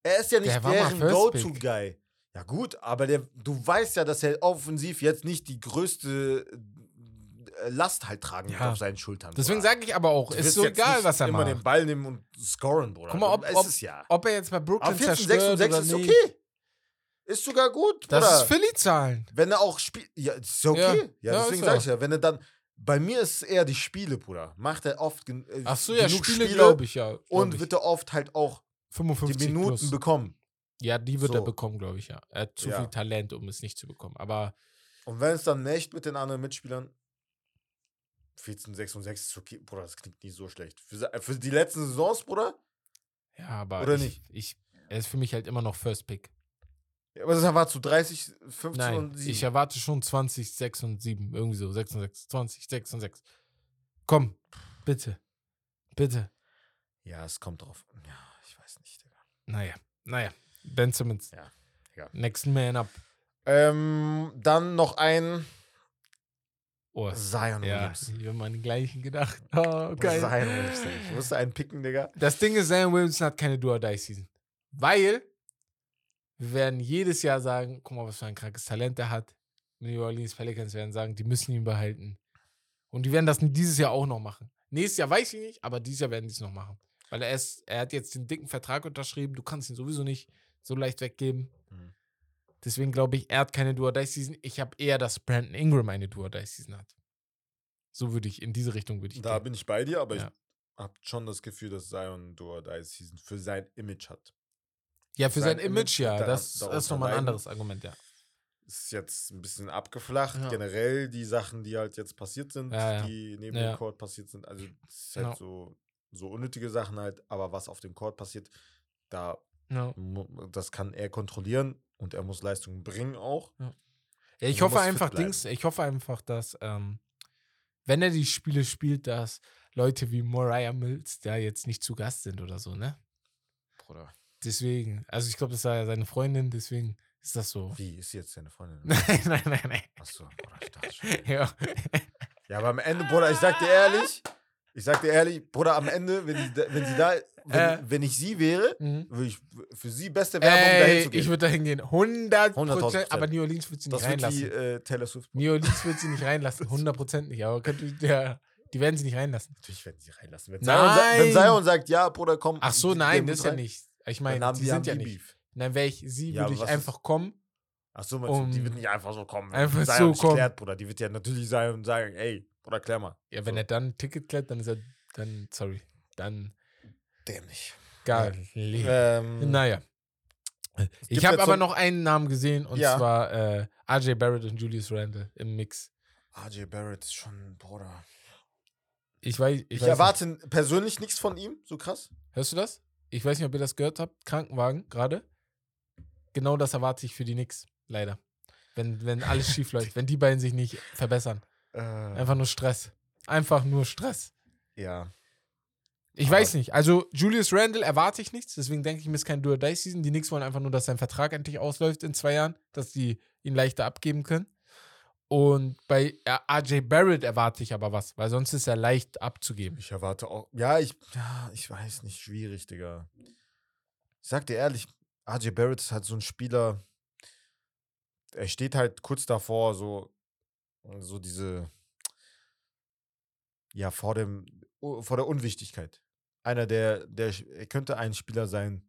Er ist ja nicht Der deren. Go-To-Guy. Ja, gut, aber der, du weißt ja, dass er offensiv jetzt nicht die größte äh, Last halt tragen Ja. auf seinen Schultern. Deswegen sage ich aber auch, Du ist so egal, was er immer macht. den Ball nehmen und scoren, Bruder. Guck mal, ob- ob- ja. Ob er jetzt bei Aber Brooklyn 14, 6 zerstört und 6 oder ist nicht. okay. Ist sogar gut, Das Bruder. ist Philly-Zahlen. Wenn er auch spielt, ja, ist okay. Ja. Ja, Ja, deswegen ist sag so. ich ja, wenn er dann, bei mir ist es eher die Spiele, Bruder. Macht er oft gen äh, Ach so, ja, genug Spiele glaube ich, ja. glaub und ich. wird er oft halt auch 55 die Minuten plus. bekommen. Ja, die wird er So. bekommen, glaube ich, ja. Er hat zu Ja. viel Talent, um es nicht zu bekommen. Aber Und wenn es dann nicht mit den anderen Mitspielern 14, 6 und 6 ist okay, Bruder, das klingt nicht so schlecht. Für, für die letzten Saisons, Bruder? ja, aber Oder ich, nicht? ich, er ist für mich halt immer noch First Pick. Ja, aber das war zu 30, 15 Nein, und 7. ich erwarte schon 20, 6 und 7. Irgendwie so, 6 und 6, 20, 6 und 6. Komm, bitte. Bitte. ja, es kommt drauf. Ja, ich weiß nicht, Digga. Naja, naja. Ben Simmons. Ja, egal. Next man up. Ähm, dann noch ein Oh, Zion ja, Williams. ich habe an den gleichen gedacht. Oh, geil. Zion Williams. Ich musste einen picken, Digga. Das Ding ist, Zion Williamson hat keine Do-or-Die-Season. Weil wir werden jedes Jahr sagen, guck mal, was für ein krankes Talent er hat. Die New Orleans Pelicans werden sagen, die müssen ihn behalten. Und die werden das dieses Jahr auch noch machen. Nächstes Jahr weiß ich nicht, aber dieses Jahr werden die es noch machen. Weil er ist, er hat jetzt den dicken Vertrag unterschrieben, du kannst ihn sowieso nicht so leicht weggeben. Mhm. Deswegen glaube ich, er hat keine Do-or-Die-Season. Ich habe eher, dass Brandon Ingram eine Do-or-Die-Season hat. So würde ich, in diese Richtung würde ich Da gehen. bin ich bei dir, aber Ja. ich habe schon das Gefühl, dass Zion Do or Die Season für sein Image hat. Ja, für sein, sein Image, Image ja. da- Das, das ist nochmal ein anderes Argument, ja. Ist jetzt ein bisschen abgeflacht. Ja. Generell die Sachen, die halt jetzt passiert sind, Ja, die neben dem Court passiert sind. Also es ist halt Ja. so, so unnötige Sachen halt, aber was auf dem Court passiert, da Ja. das kann er kontrollieren und er muss Leistung bringen auch. Ja, ich Also hoffe einfach. Dings, ich hoffe einfach, dass, ähm, wenn er die Spiele spielt, dass Leute wie Mariah Mills da jetzt nicht zu Gast sind oder so, ne? Bruder. Deswegen, also ich glaube, das war ja seine Freundin, deswegen ist das so. Wie ist jetzt seine Freundin? Nein, nein, nein, nein. Achso, Bruder, ich dachte schon. Ja. Ja, aber am Ende, Bruder, ich sag dir ehrlich, ich sag dir ehrlich, Bruder, am Ende, wenn, die, wenn sie da, wenn, Äh. wenn ich sie wäre, Mhm. würde ich für sie beste Werbung dahin Ey, zu gehen. ich würde dahin gehen. 100 100.000%. Prozent. Aber New Orleans wird sie nicht das wird reinlassen. wie äh, Taylor Swift. New Orleans wird sie nicht reinlassen. 100 Prozent nicht. Aber könnte, ja, die werden sie nicht reinlassen. Natürlich werden sie reinlassen. Wenn Nein. Zion, wenn Zion sagt, ja, Bruder, komm. Ach so, nein, das ist ja nicht. Ich meine, die die, haben sind ja die nicht. Beef. Nein, wäre ich sie, Ja, würde ich einfach kommen. Ach so, du, die Um- wird nicht einfach so kommen. einfach Zion so kommen. Klärt, Bruder. Die wird ja natürlich sein und sagen, ey, Bruder, klär mal. Ja, wenn so. er dann ein Ticket klärt, dann ist er, dann, sorry, dann Dämlich. gar Ähm, Naja. Ich habe aber so- noch einen Namen gesehen und Ja. zwar äh, RJ Barrett und Julius Randle im Mix. RJ Barrett ist schon, Bruder. Ich weiß, ich, Ich, weiß erwarte persönlich nichts von ihm, so krass. Nicht. Hörst du das? Ich weiß nicht, ob ihr das gehört habt. Krankenwagen gerade. Genau das erwarte ich für die Knicks, leider. Wenn, wenn alles schief läuft, wenn die beiden sich nicht verbessern. Äh, Einfach nur Stress. Einfach nur Stress. ja. Ich Aber- weiß nicht. Also Julius Randle erwarte ich nichts, deswegen denke ich mir, es ist kein Do-or-Die-Season. Die Knicks wollen einfach nur, dass sein Vertrag endlich ausläuft in zwei Jahren, dass die ihn leichter abgeben können. Und bei RJ Barrett erwarte ich aber was, weil sonst ist er leicht abzugeben. Ich erwarte auch. Ja, ich, ja, ich weiß nicht, schwierig, Digga. Ich sag dir ehrlich, RJ Barrett ist halt so ein Spieler. Er steht halt kurz davor, so, so diese. Ja, vor dem, vor der Unwichtigkeit. Einer, der, der, er könnte ein Spieler sein,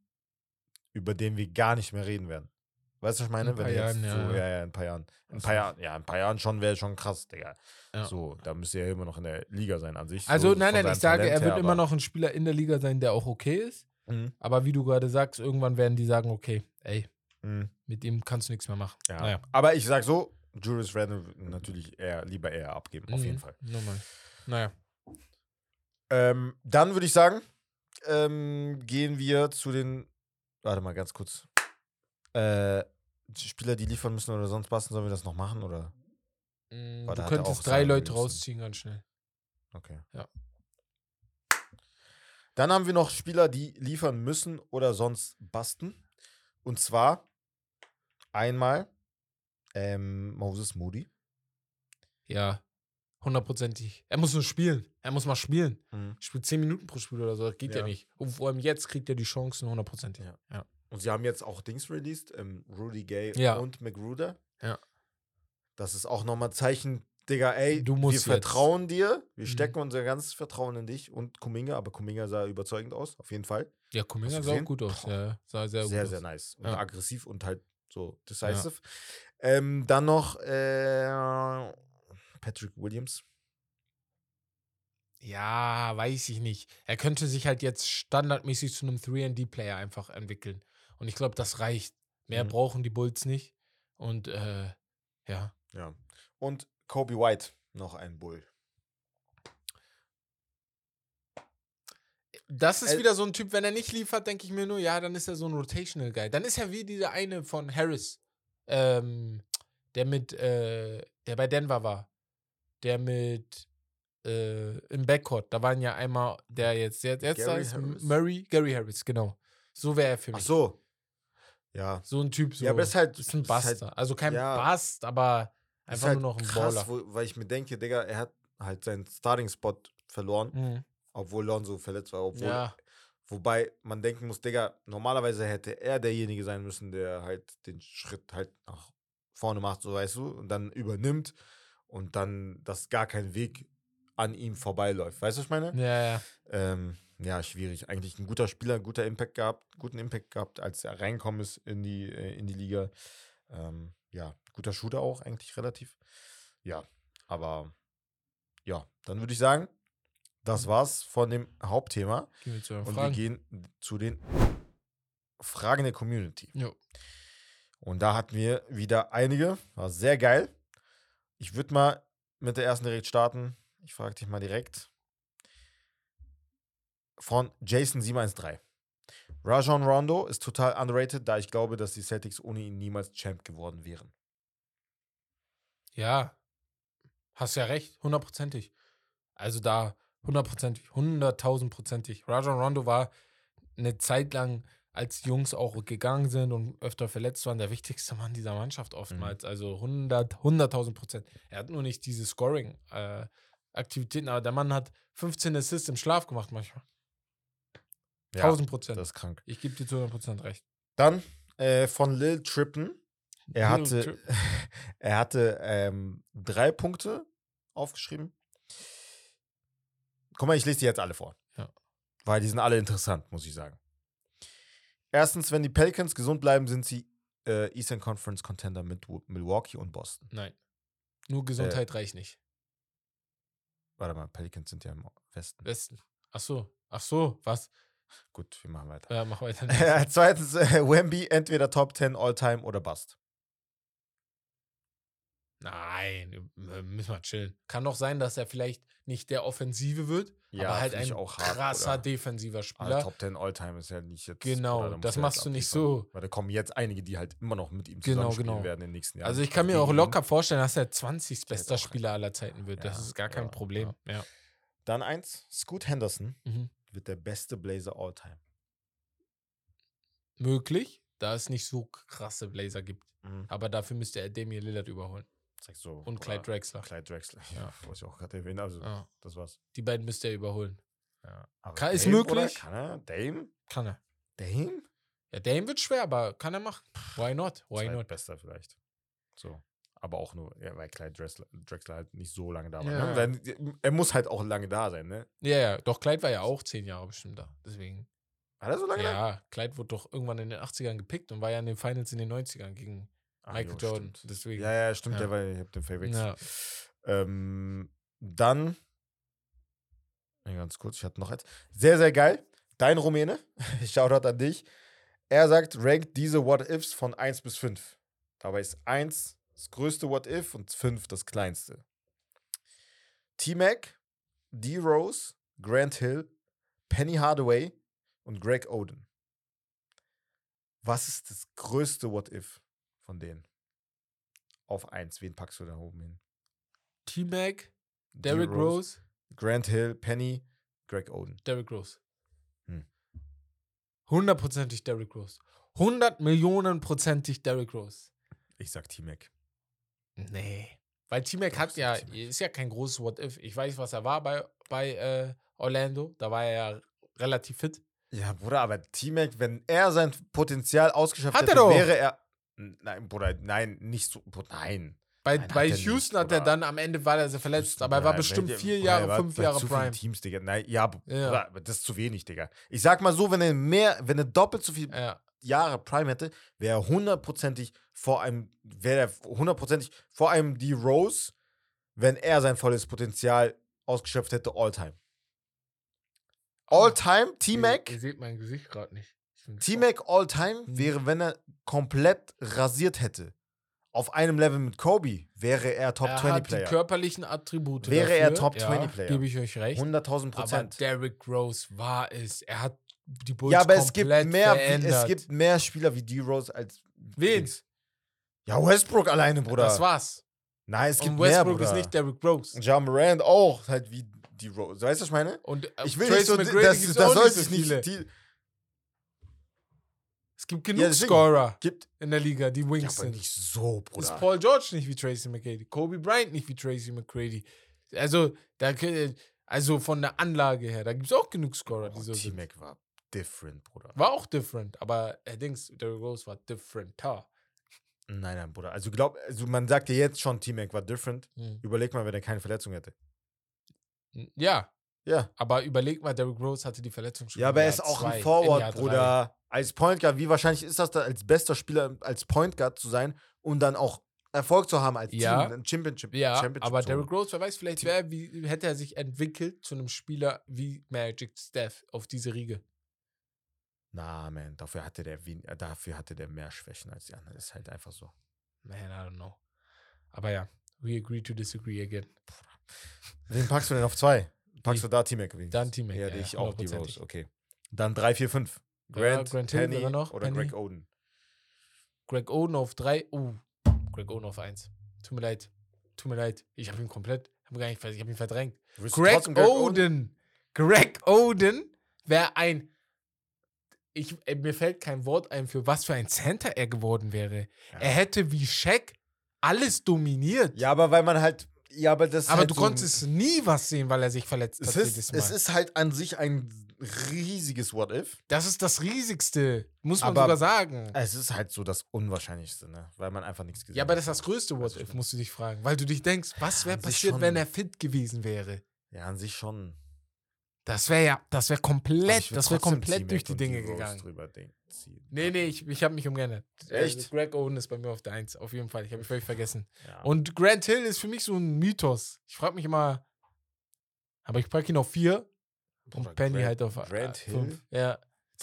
über den wir gar nicht mehr reden werden. Weißt du, was ich meine? In ein paar er Jahren, ja, so, ja. ja, ja, in ein paar Jahren. In ein paar so. Jahren, ja, in ein paar Jahren schon wäre schon krass, Digga. Ja. So, da müsste er immer noch in der Liga sein an sich. Also so, nein, nein, ich sage, er Talent wird her, immer noch ein Spieler in der Liga sein, der auch okay ist. Mhm. Aber wie du gerade sagst, irgendwann werden die sagen, okay, ey, Mhm. mit ihm kannst du nichts mehr machen. Ja. Naja. Aber ich sag so, Julius Randle natürlich eher, lieber eher abgeben, auf jeden Mhm. Fall. Normal. Naja. Ähm, dann würde ich sagen, ähm, gehen wir zu den. Warte mal ganz kurz. Äh, Spieler, die liefern müssen oder sonst passen, sollen wir das noch machen? Oder? Mm, Du könntest drei Leute Williamson. rausziehen ganz schnell. Okay. Ja. Dann haben wir noch Spieler, die liefern müssen oder sonst basten. Und zwar einmal ähm, Moses Moody. Ja, Hundertprozentig. Er muss nur spielen. Er muss mal spielen. Mhm. Spielt 10 Minuten pro Spiel oder so. Das geht ja, Ja. nicht. Und vor allem jetzt kriegt er die Chancen hundertprozentig. Ja. ja. Und sie haben jetzt auch Dings released, ähm, Rudy Gay Ja. und McGruder. Ja. Das ist auch nochmal Zeichen, Digga, ey, Du musst wir jetzt. vertrauen dir, wir Mhm. stecken unser ganzes Vertrauen in dich und Kuminga, aber Kuminga sah überzeugend aus, auf jeden Fall. Ja, Kuminga sah auch gut aus. Boah. Ja, sah sehr, Sehr, sehr, aus. nice. Und aggressiv und halt so decisive. Ähm, dann noch äh, Patrick Williams. Ja, weiß ich nicht. Er könnte sich halt jetzt standardmäßig zu einem 3D-Player einfach entwickeln. Und ich glaube, das reicht. Mehr Mhm. brauchen die Bulls nicht. Und äh, ja. Ja. Und Kobe White, noch ein Bull. Das ist Äh, wieder so ein Typ, wenn er nicht liefert, denke ich mir nur, ja, dann ist er so ein Rotational Guy. Dann ist er wie dieser eine von Harris, ähm, der mit, äh, der bei Denver war. Der mit äh, im Backcourt. Da waren ja einmal der jetzt, jetzt da Gary ist Harris? Murray, Gary Harris, genau. So wäre er für mich. Ach so. Ja. So ein Typ, so. Ja, aber ist halt- ist ein ist halt- also kein ja. Bust, aber einfach halt nur noch ein krass, Baller. wo, weil ich mir denke, Digga, er hat halt seinen Starting-Spot verloren, Mhm. obwohl Lonzo verletzt war. Obwohl, Ja, Wobei man denken muss, Digga, normalerweise hätte er derjenige sein müssen, der halt den Schritt halt nach vorne macht, so weißt du, und dann übernimmt und dann, dass gar kein Weg an ihm vorbeiläuft. Weißt du, was ich meine? ja, ja. Ähm, ja, schwierig. Eigentlich ein guter Spieler, guter Impact gehabt, guten Impact gehabt, als er reinkommen ist in die, äh, in die Liga. Ähm, ja, guter Shooter auch, eigentlich relativ. Ja, aber ja, dann würde ich sagen, das war's von dem Hauptthema. Gehen wir Und wir gehen zu den Fragen der Community. Jo. Und da hatten wir wieder einige. War sehr geil. Ich würde mal mit der ersten direkt starten. Ich frage dich mal direkt. Von Jason713. Rajon Rondo ist total underrated, da ich glaube, dass die Celtics ohne ihn niemals Champ geworden wären. Ja, hast ja recht, hundertprozentig. Also da hundertprozentig, hunderttausendprozentig. Rajon Rondo war eine Zeit lang, als die Jungs auch gegangen sind und öfter verletzt waren, der wichtigste Mann dieser Mannschaft oftmals. Also hundert, hunderttausend Prozent. Er hat nur nicht diese Scoring-Aktivitäten, aber der Mann hat 15 Assists im Schlaf gemacht manchmal. Ja, Tausend Prozent. das ist krank. Ich gebe dir zu 100 Prozent recht. Dann äh, von Lil Trippen. Er hatte, er hatte ähm, drei Punkte aufgeschrieben. Guck mal, ich lese die jetzt alle vor. Ja. Weil die sind alle interessant, muss ich sagen. Erstens, wenn die Pelicans gesund bleiben, sind sie äh, Eastern Conference Contender mit Milwaukee und Boston. Nein. Nur Gesundheit reicht nicht. Warte mal, Pelicans sind ja im Westen. Westen. Ach so. Ach so, was? Gut, wir machen weiter. Ja, mach weiter. Zweitens, äh, Wemby entweder Top 10 All-Time oder Bust. Nein, müssen wir chillen. Kann doch sein, dass er vielleicht nicht der Offensive wird, aber halt ein auch hart, krasser oder? defensiver Aber Spieler. Top 10 All-Time ist ja nicht jetzt. Genau, das machst du nicht abliefern. so. Weil da kommen jetzt einige, die halt immer noch mit ihm Genau, zusammenspielen genau. werden in den nächsten Jahren. Also ich kann mir auch gegen ihn. locker vorstellen, dass er 20. bester auch- Spieler aller Zeiten wird. Das Ja, ist gar kein ja, Problem. Ja. Dann eins, Scoot Henderson Mhm. wird der beste Blazer All-Time. Möglich, da es nicht so krasse Blazer gibt. Mhm. Aber dafür müsste er Damian Lillard überholen. So, Und Clyde Drexler. Clyde Drexler. Ja. Ja, was ich auch gerade erwähnt Also, Ja. das war's. Die beiden müsste er überholen. Ja. Kann- ist möglich. Kann er? Dame? Kann er. Dame? Ja, Dame wird schwer, aber kann er machen. Why not? Why not? Bester vielleicht. So. Aber auch nur, ja, weil Clyde Drexler, Drexler halt nicht so lange da war. Ja. Ne? Er muss halt auch lange da sein, ne? Ja, ja, doch, Clyde war ja auch zehn Jahre bestimmt da. Deswegen. War er so lange da? Ja, Clyde wurde doch irgendwann in den 80ern gepickt und war ja in den Finals in den 90ern gegen Michael jo, Jordan. stimmt. Deswegen. Ja, ja, stimmt, Ja. der war, ich hab den verwechselt. Ja. Ähm, dann, ja, ganz kurz, ich hatte noch eins. Sehr, sehr geil. Dein Rumäne, Shoutout an dich. Er sagt, rankt diese What-Ifs von 1 bis 5. Dabei ist 1 das größte What-If und 5 das kleinste. T-Mac, D-Rose, Grant Hill, Penny Hardaway und Greg Oden. Was ist das größte What-If von denen? Auf 1. Wen packst du da oben hin? T-Mac, Derrick D-Rose, Rose, Grant Hill, Penny, Greg Oden. Derrick Rose. Hm. Hundertprozentig Derrick Rose. 100 Millionen prozentig Derrick Rose. Ich sag T-Mac. Nee. Weil T-Mac hat ja, ist ja kein großes What-If. Ich weiß, was er war bei, bei äh, Orlando. Da war er ja relativ fit. Ja, Bruder, aber T-Mac, wenn er sein Potenzial ausgeschöpft Hat er hätte, doch. wäre er. Nein, Bruder, nein, nicht so. Bruder, Nein. Bei, Nein, hat bei nicht, Houston hat er dann am Ende war er sehr verletzt, aber er war Bruder, bestimmt vier Bruder, Jahre, war fünf bei Jahre zu Prime. Teams, Digga. Nein, ja, Ja. Bruder, das ist zu wenig, Digga. Ich sag mal so, wenn er mehr, wenn er doppelt so viel Ja. Jahre Prime hätte, wäre er hundertprozentig vor einem, wäre er hundertprozentig vor einem D Rose, wenn er sein volles Potenzial ausgeschöpft hätte, all-time. All-time, Ihr, T-Mac, ihr seht mein Gesicht gerade nicht. T-Mac all-time Mhm. wäre, wenn er komplett rasiert hätte. Auf einem Level mit Kobe wäre er Top er 20 hat die Player. körperlichen Attribute. Wäre dafür, er Top ja, 20 Player. Gebe ich euch recht. 100.000 Aber Prozent. Derrick Rose war es. Er hat die Bulls Ja, aber es gibt, mehr, verändert. es gibt mehr Spieler wie D-Rose als. Wen? Ja, Westbrook alleine, Bruder. Das war's. Nein, es gibt Und mehr, Westbrook Bruder. ist nicht Derrick Rose. Ja Morant auch, halt wie die Rose. Weißt du, was ich meine? Und äh, Ich will Tracy nicht so, McGrady das, das auch sollte so nicht. Die, gibt Ja, genug deswegen. Scorer gibt, in der Liga, die ja, Wings aber sind. nicht so, Ist Bruder. Paul George nicht wie Tracy McGrady, Kobe Bryant nicht wie Tracy McGrady. Also, da, also von der Anlage her, da gibt es auch genug Scorer, die Oh. T-Mac war different, Bruder. War auch different, aber er Dings, Derrick Rose war differenter. Nein, nein, Bruder. Also, glaub, also man sagt ja jetzt schon, T-Mac war different. Hm. Überleg mal, wenn er keine Verletzung hätte. Ja, Ja. aber überleg mal, Derrick Rose hatte die Verletzung schon. Ja, aber er ist auch ein in Forward. Bruder. Als Point Guard, wie wahrscheinlich ist das da, als bester Spieler als Point Guard zu sein und dann auch Erfolg zu haben als Ja. Team, ein Championship. Ja, Championship aber. Derrick Rose, wer weiß, vielleicht Team- wär, wie, hätte er sich entwickelt zu einem Spieler wie Magic Steph auf diese Riege. Na, man, dafür hatte der äh, dafür hatte der mehr Schwächen als die anderen. Ist halt einfach so. Man, I don't know. Aber ja, we agree to disagree again. Wen packst du denn auf zwei? Packst Ich- du da T-Mac wenigstens? Dann T-Mac, Ja, ja, ich auch die. Rose, okay. Dann 3, 4, 5. Ja, Grant, Grant Hill, Penny noch? oder Penny? Greg Oden. Greg Oden auf 3. Uh, Greg Oden auf 1. Tut mir leid. Tut mir leid. Ich habe ihn komplett, hab gar nicht, ich habe ihn verdrängt. Du Greg trotzdem Oden. Greg Oden wäre ein. Ich, äh, mir fällt kein Wort ein, für was für ein Center er geworden wäre. Ja. Er hätte wie Shaq alles dominiert. Ja, aber weil man halt. Ja, aber das aber halt du so, konntest nie was sehen, weil er sich verletzt Es hat ist, jedes Mal. es ist halt an sich ein riesiges What-If. das ist das Riesigste, muss man Aber- sogar sagen. Es ist halt so das Unwahrscheinlichste, ne? Weil man einfach nichts gesehen Ja, aber hat. das ist das größte What-If, schon. musst du dich fragen. Weil du dich denkst, was wäre passiert, schon. wenn er fit gewesen wäre? Ja, an sich schon. Das wäre ja, das wäre komplett, würd das wäre komplett durch die Dinge Rose gegangen. Drüber denk- ziehen. Nee, nee, ich, ich habe mich umgeändert. Echt? Also Greg Oden ist bei mir auf der 1, auf jeden Fall. Ich habe mich völlig vergessen. Ja. Und Grant Hill ist für mich so ein Mythos. Ich frage mich immer, aber ich packe ihn auf 4 Bruder, und Penny Grant- halt auf Grant 5. Hill? Ja,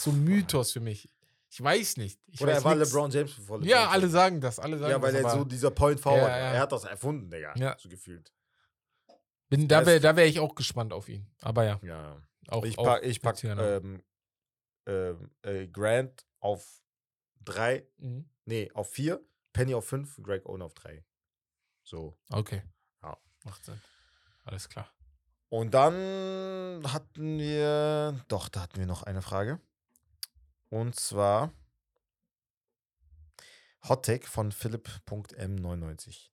ein Mythos für mich. Ich weiß nicht. Ich Oder weiß er war nix. LeBron James bevor LeBron Ja, alle sagen das. Alle sagen Ja, weil das, er so dieser Point Forward Ja, ja. Er hat das erfunden, Digga. Ja. So gefühlt. bin, da wäre da wär ich auch gespannt auf ihn. Aber ja, Ja. auch ich auch pack, ich pack Luciano. ähm, ähm, äh, Grant auf 3, Mhm. nee, auf 4, Penny auf 5, Greg Owen auf 3. So. Okay. Ja. Macht Sinn. Alles klar. Und dann hatten wir, doch, da hatten wir noch eine Frage. Und zwar Hottake von Philipp.m99.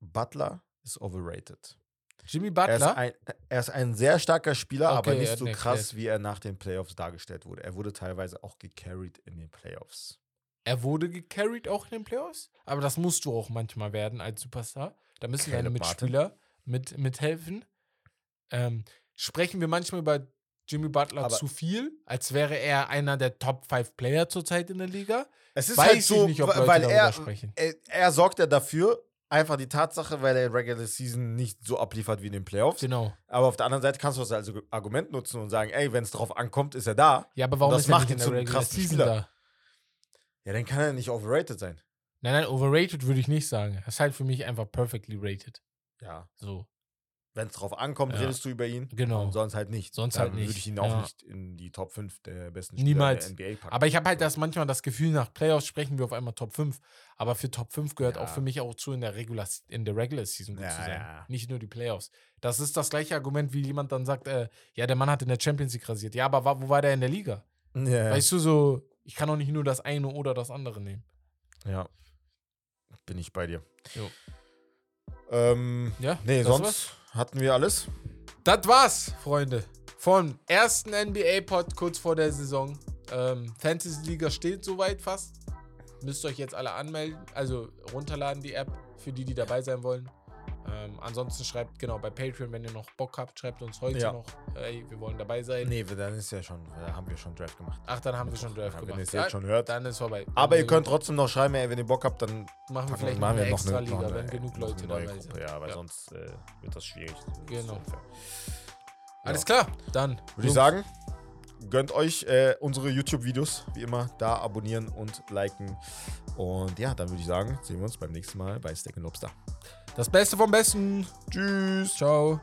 Butler ist overrated. Jimmy Er ist, Butler? ein, er ist ein sehr starker Spieler, aber Okay, er nicht so mir krass, wie er nach den Playoffs dargestellt wurde. Er wurde teilweise auch gecarried in den Playoffs. Er wurde gecarried auch in den Playoffs, aber das musst du auch manchmal werden als Superstar. Da müssen deine Martin. Mitspieler mit, mithelfen. Ähm, sprechen wir manchmal über Jimmy Butler Aber- zu viel, als wäre er einer der Top 5 Player zurzeit in der Liga? Es ist Weiß halt so, nicht, weil darüber er, sprechen. er, er sorgt ja dafür, einfach die Tatsache, weil er in Regular Season nicht so abliefert wie in den Playoffs. Genau. Aber auf der anderen Seite kannst du das als Argument nutzen und sagen, ey, wenn es drauf ankommt, ist er da. Ja, aber warum Das ist er macht nicht ihn in der Regular krassen Season Spieler. da? Ja, dann kann er nicht overrated sein. Nein, nein, overrated würde ich nicht sagen. Er ist halt für mich einfach perfectly rated. Ja. So. Wenn es drauf ankommt, Ja. redest du über ihn. Genau. Und sonst halt nicht. Sonst Dann halt nicht, würde ich ihn auch ja. nicht in die Top 5 der besten Spieler Niemals. der NBA packen. Aber ich habe halt das manchmal das Gefühl, nach Playoffs sprechen wir auf einmal Top 5. Aber für Top 5 gehört Ja. auch für mich auch zu, in der Regular, in der Regular Season gut zu sein. Nicht nur die Playoffs. Das ist das gleiche Argument, wie jemand dann sagt, äh, ja, der Mann hat in der Champions League rasiert. Ja, aber wo war der in der Liga? Weißt du, so, ich kann auch nicht nur das eine oder das andere nehmen. ja. Bin ich bei dir. Jo. Ähm, Ja, nee, sonst war's. Hatten wir alles. Das war's, Freunde. Vom ersten NBA-Pod kurz vor der Saison. Ähm, Fantasy-Liga steht soweit fast. Müsst euch jetzt alle anmelden, also runterladen die App für die, die dabei sein wollen. Ähm, ansonsten schreibt genau bei Patreon, wenn ihr noch Bock habt, schreibt uns heute Ja. noch, ey, wir wollen dabei sein. Nee, dann ist ja schon, da haben wir schon Draft gemacht. Ach, dann haben wir schon Draft Ja, gemacht. Wenn ihr es jetzt schon hört. Dann ist vorbei. Aber Dann ihr könnt trotzdem noch schreiben, ey, wenn ihr Bock habt, dann machen wir vielleicht machen noch wir eine noch eine- noch Liga, eine- wenn genug Leute dabei Gruppe. sind. Ja, weil Ja. sonst äh, wird das schwierig. Genau. Alles klar, dann Würde ich sagen, gönnt euch äh, unsere YouTube-Videos, wie immer, da abonnieren und liken. Und ja, dann würde ich sagen, sehen wir uns beim nächsten Mal bei Steak Lobster. Das Beste vom Besten. Tschüss. Ciao.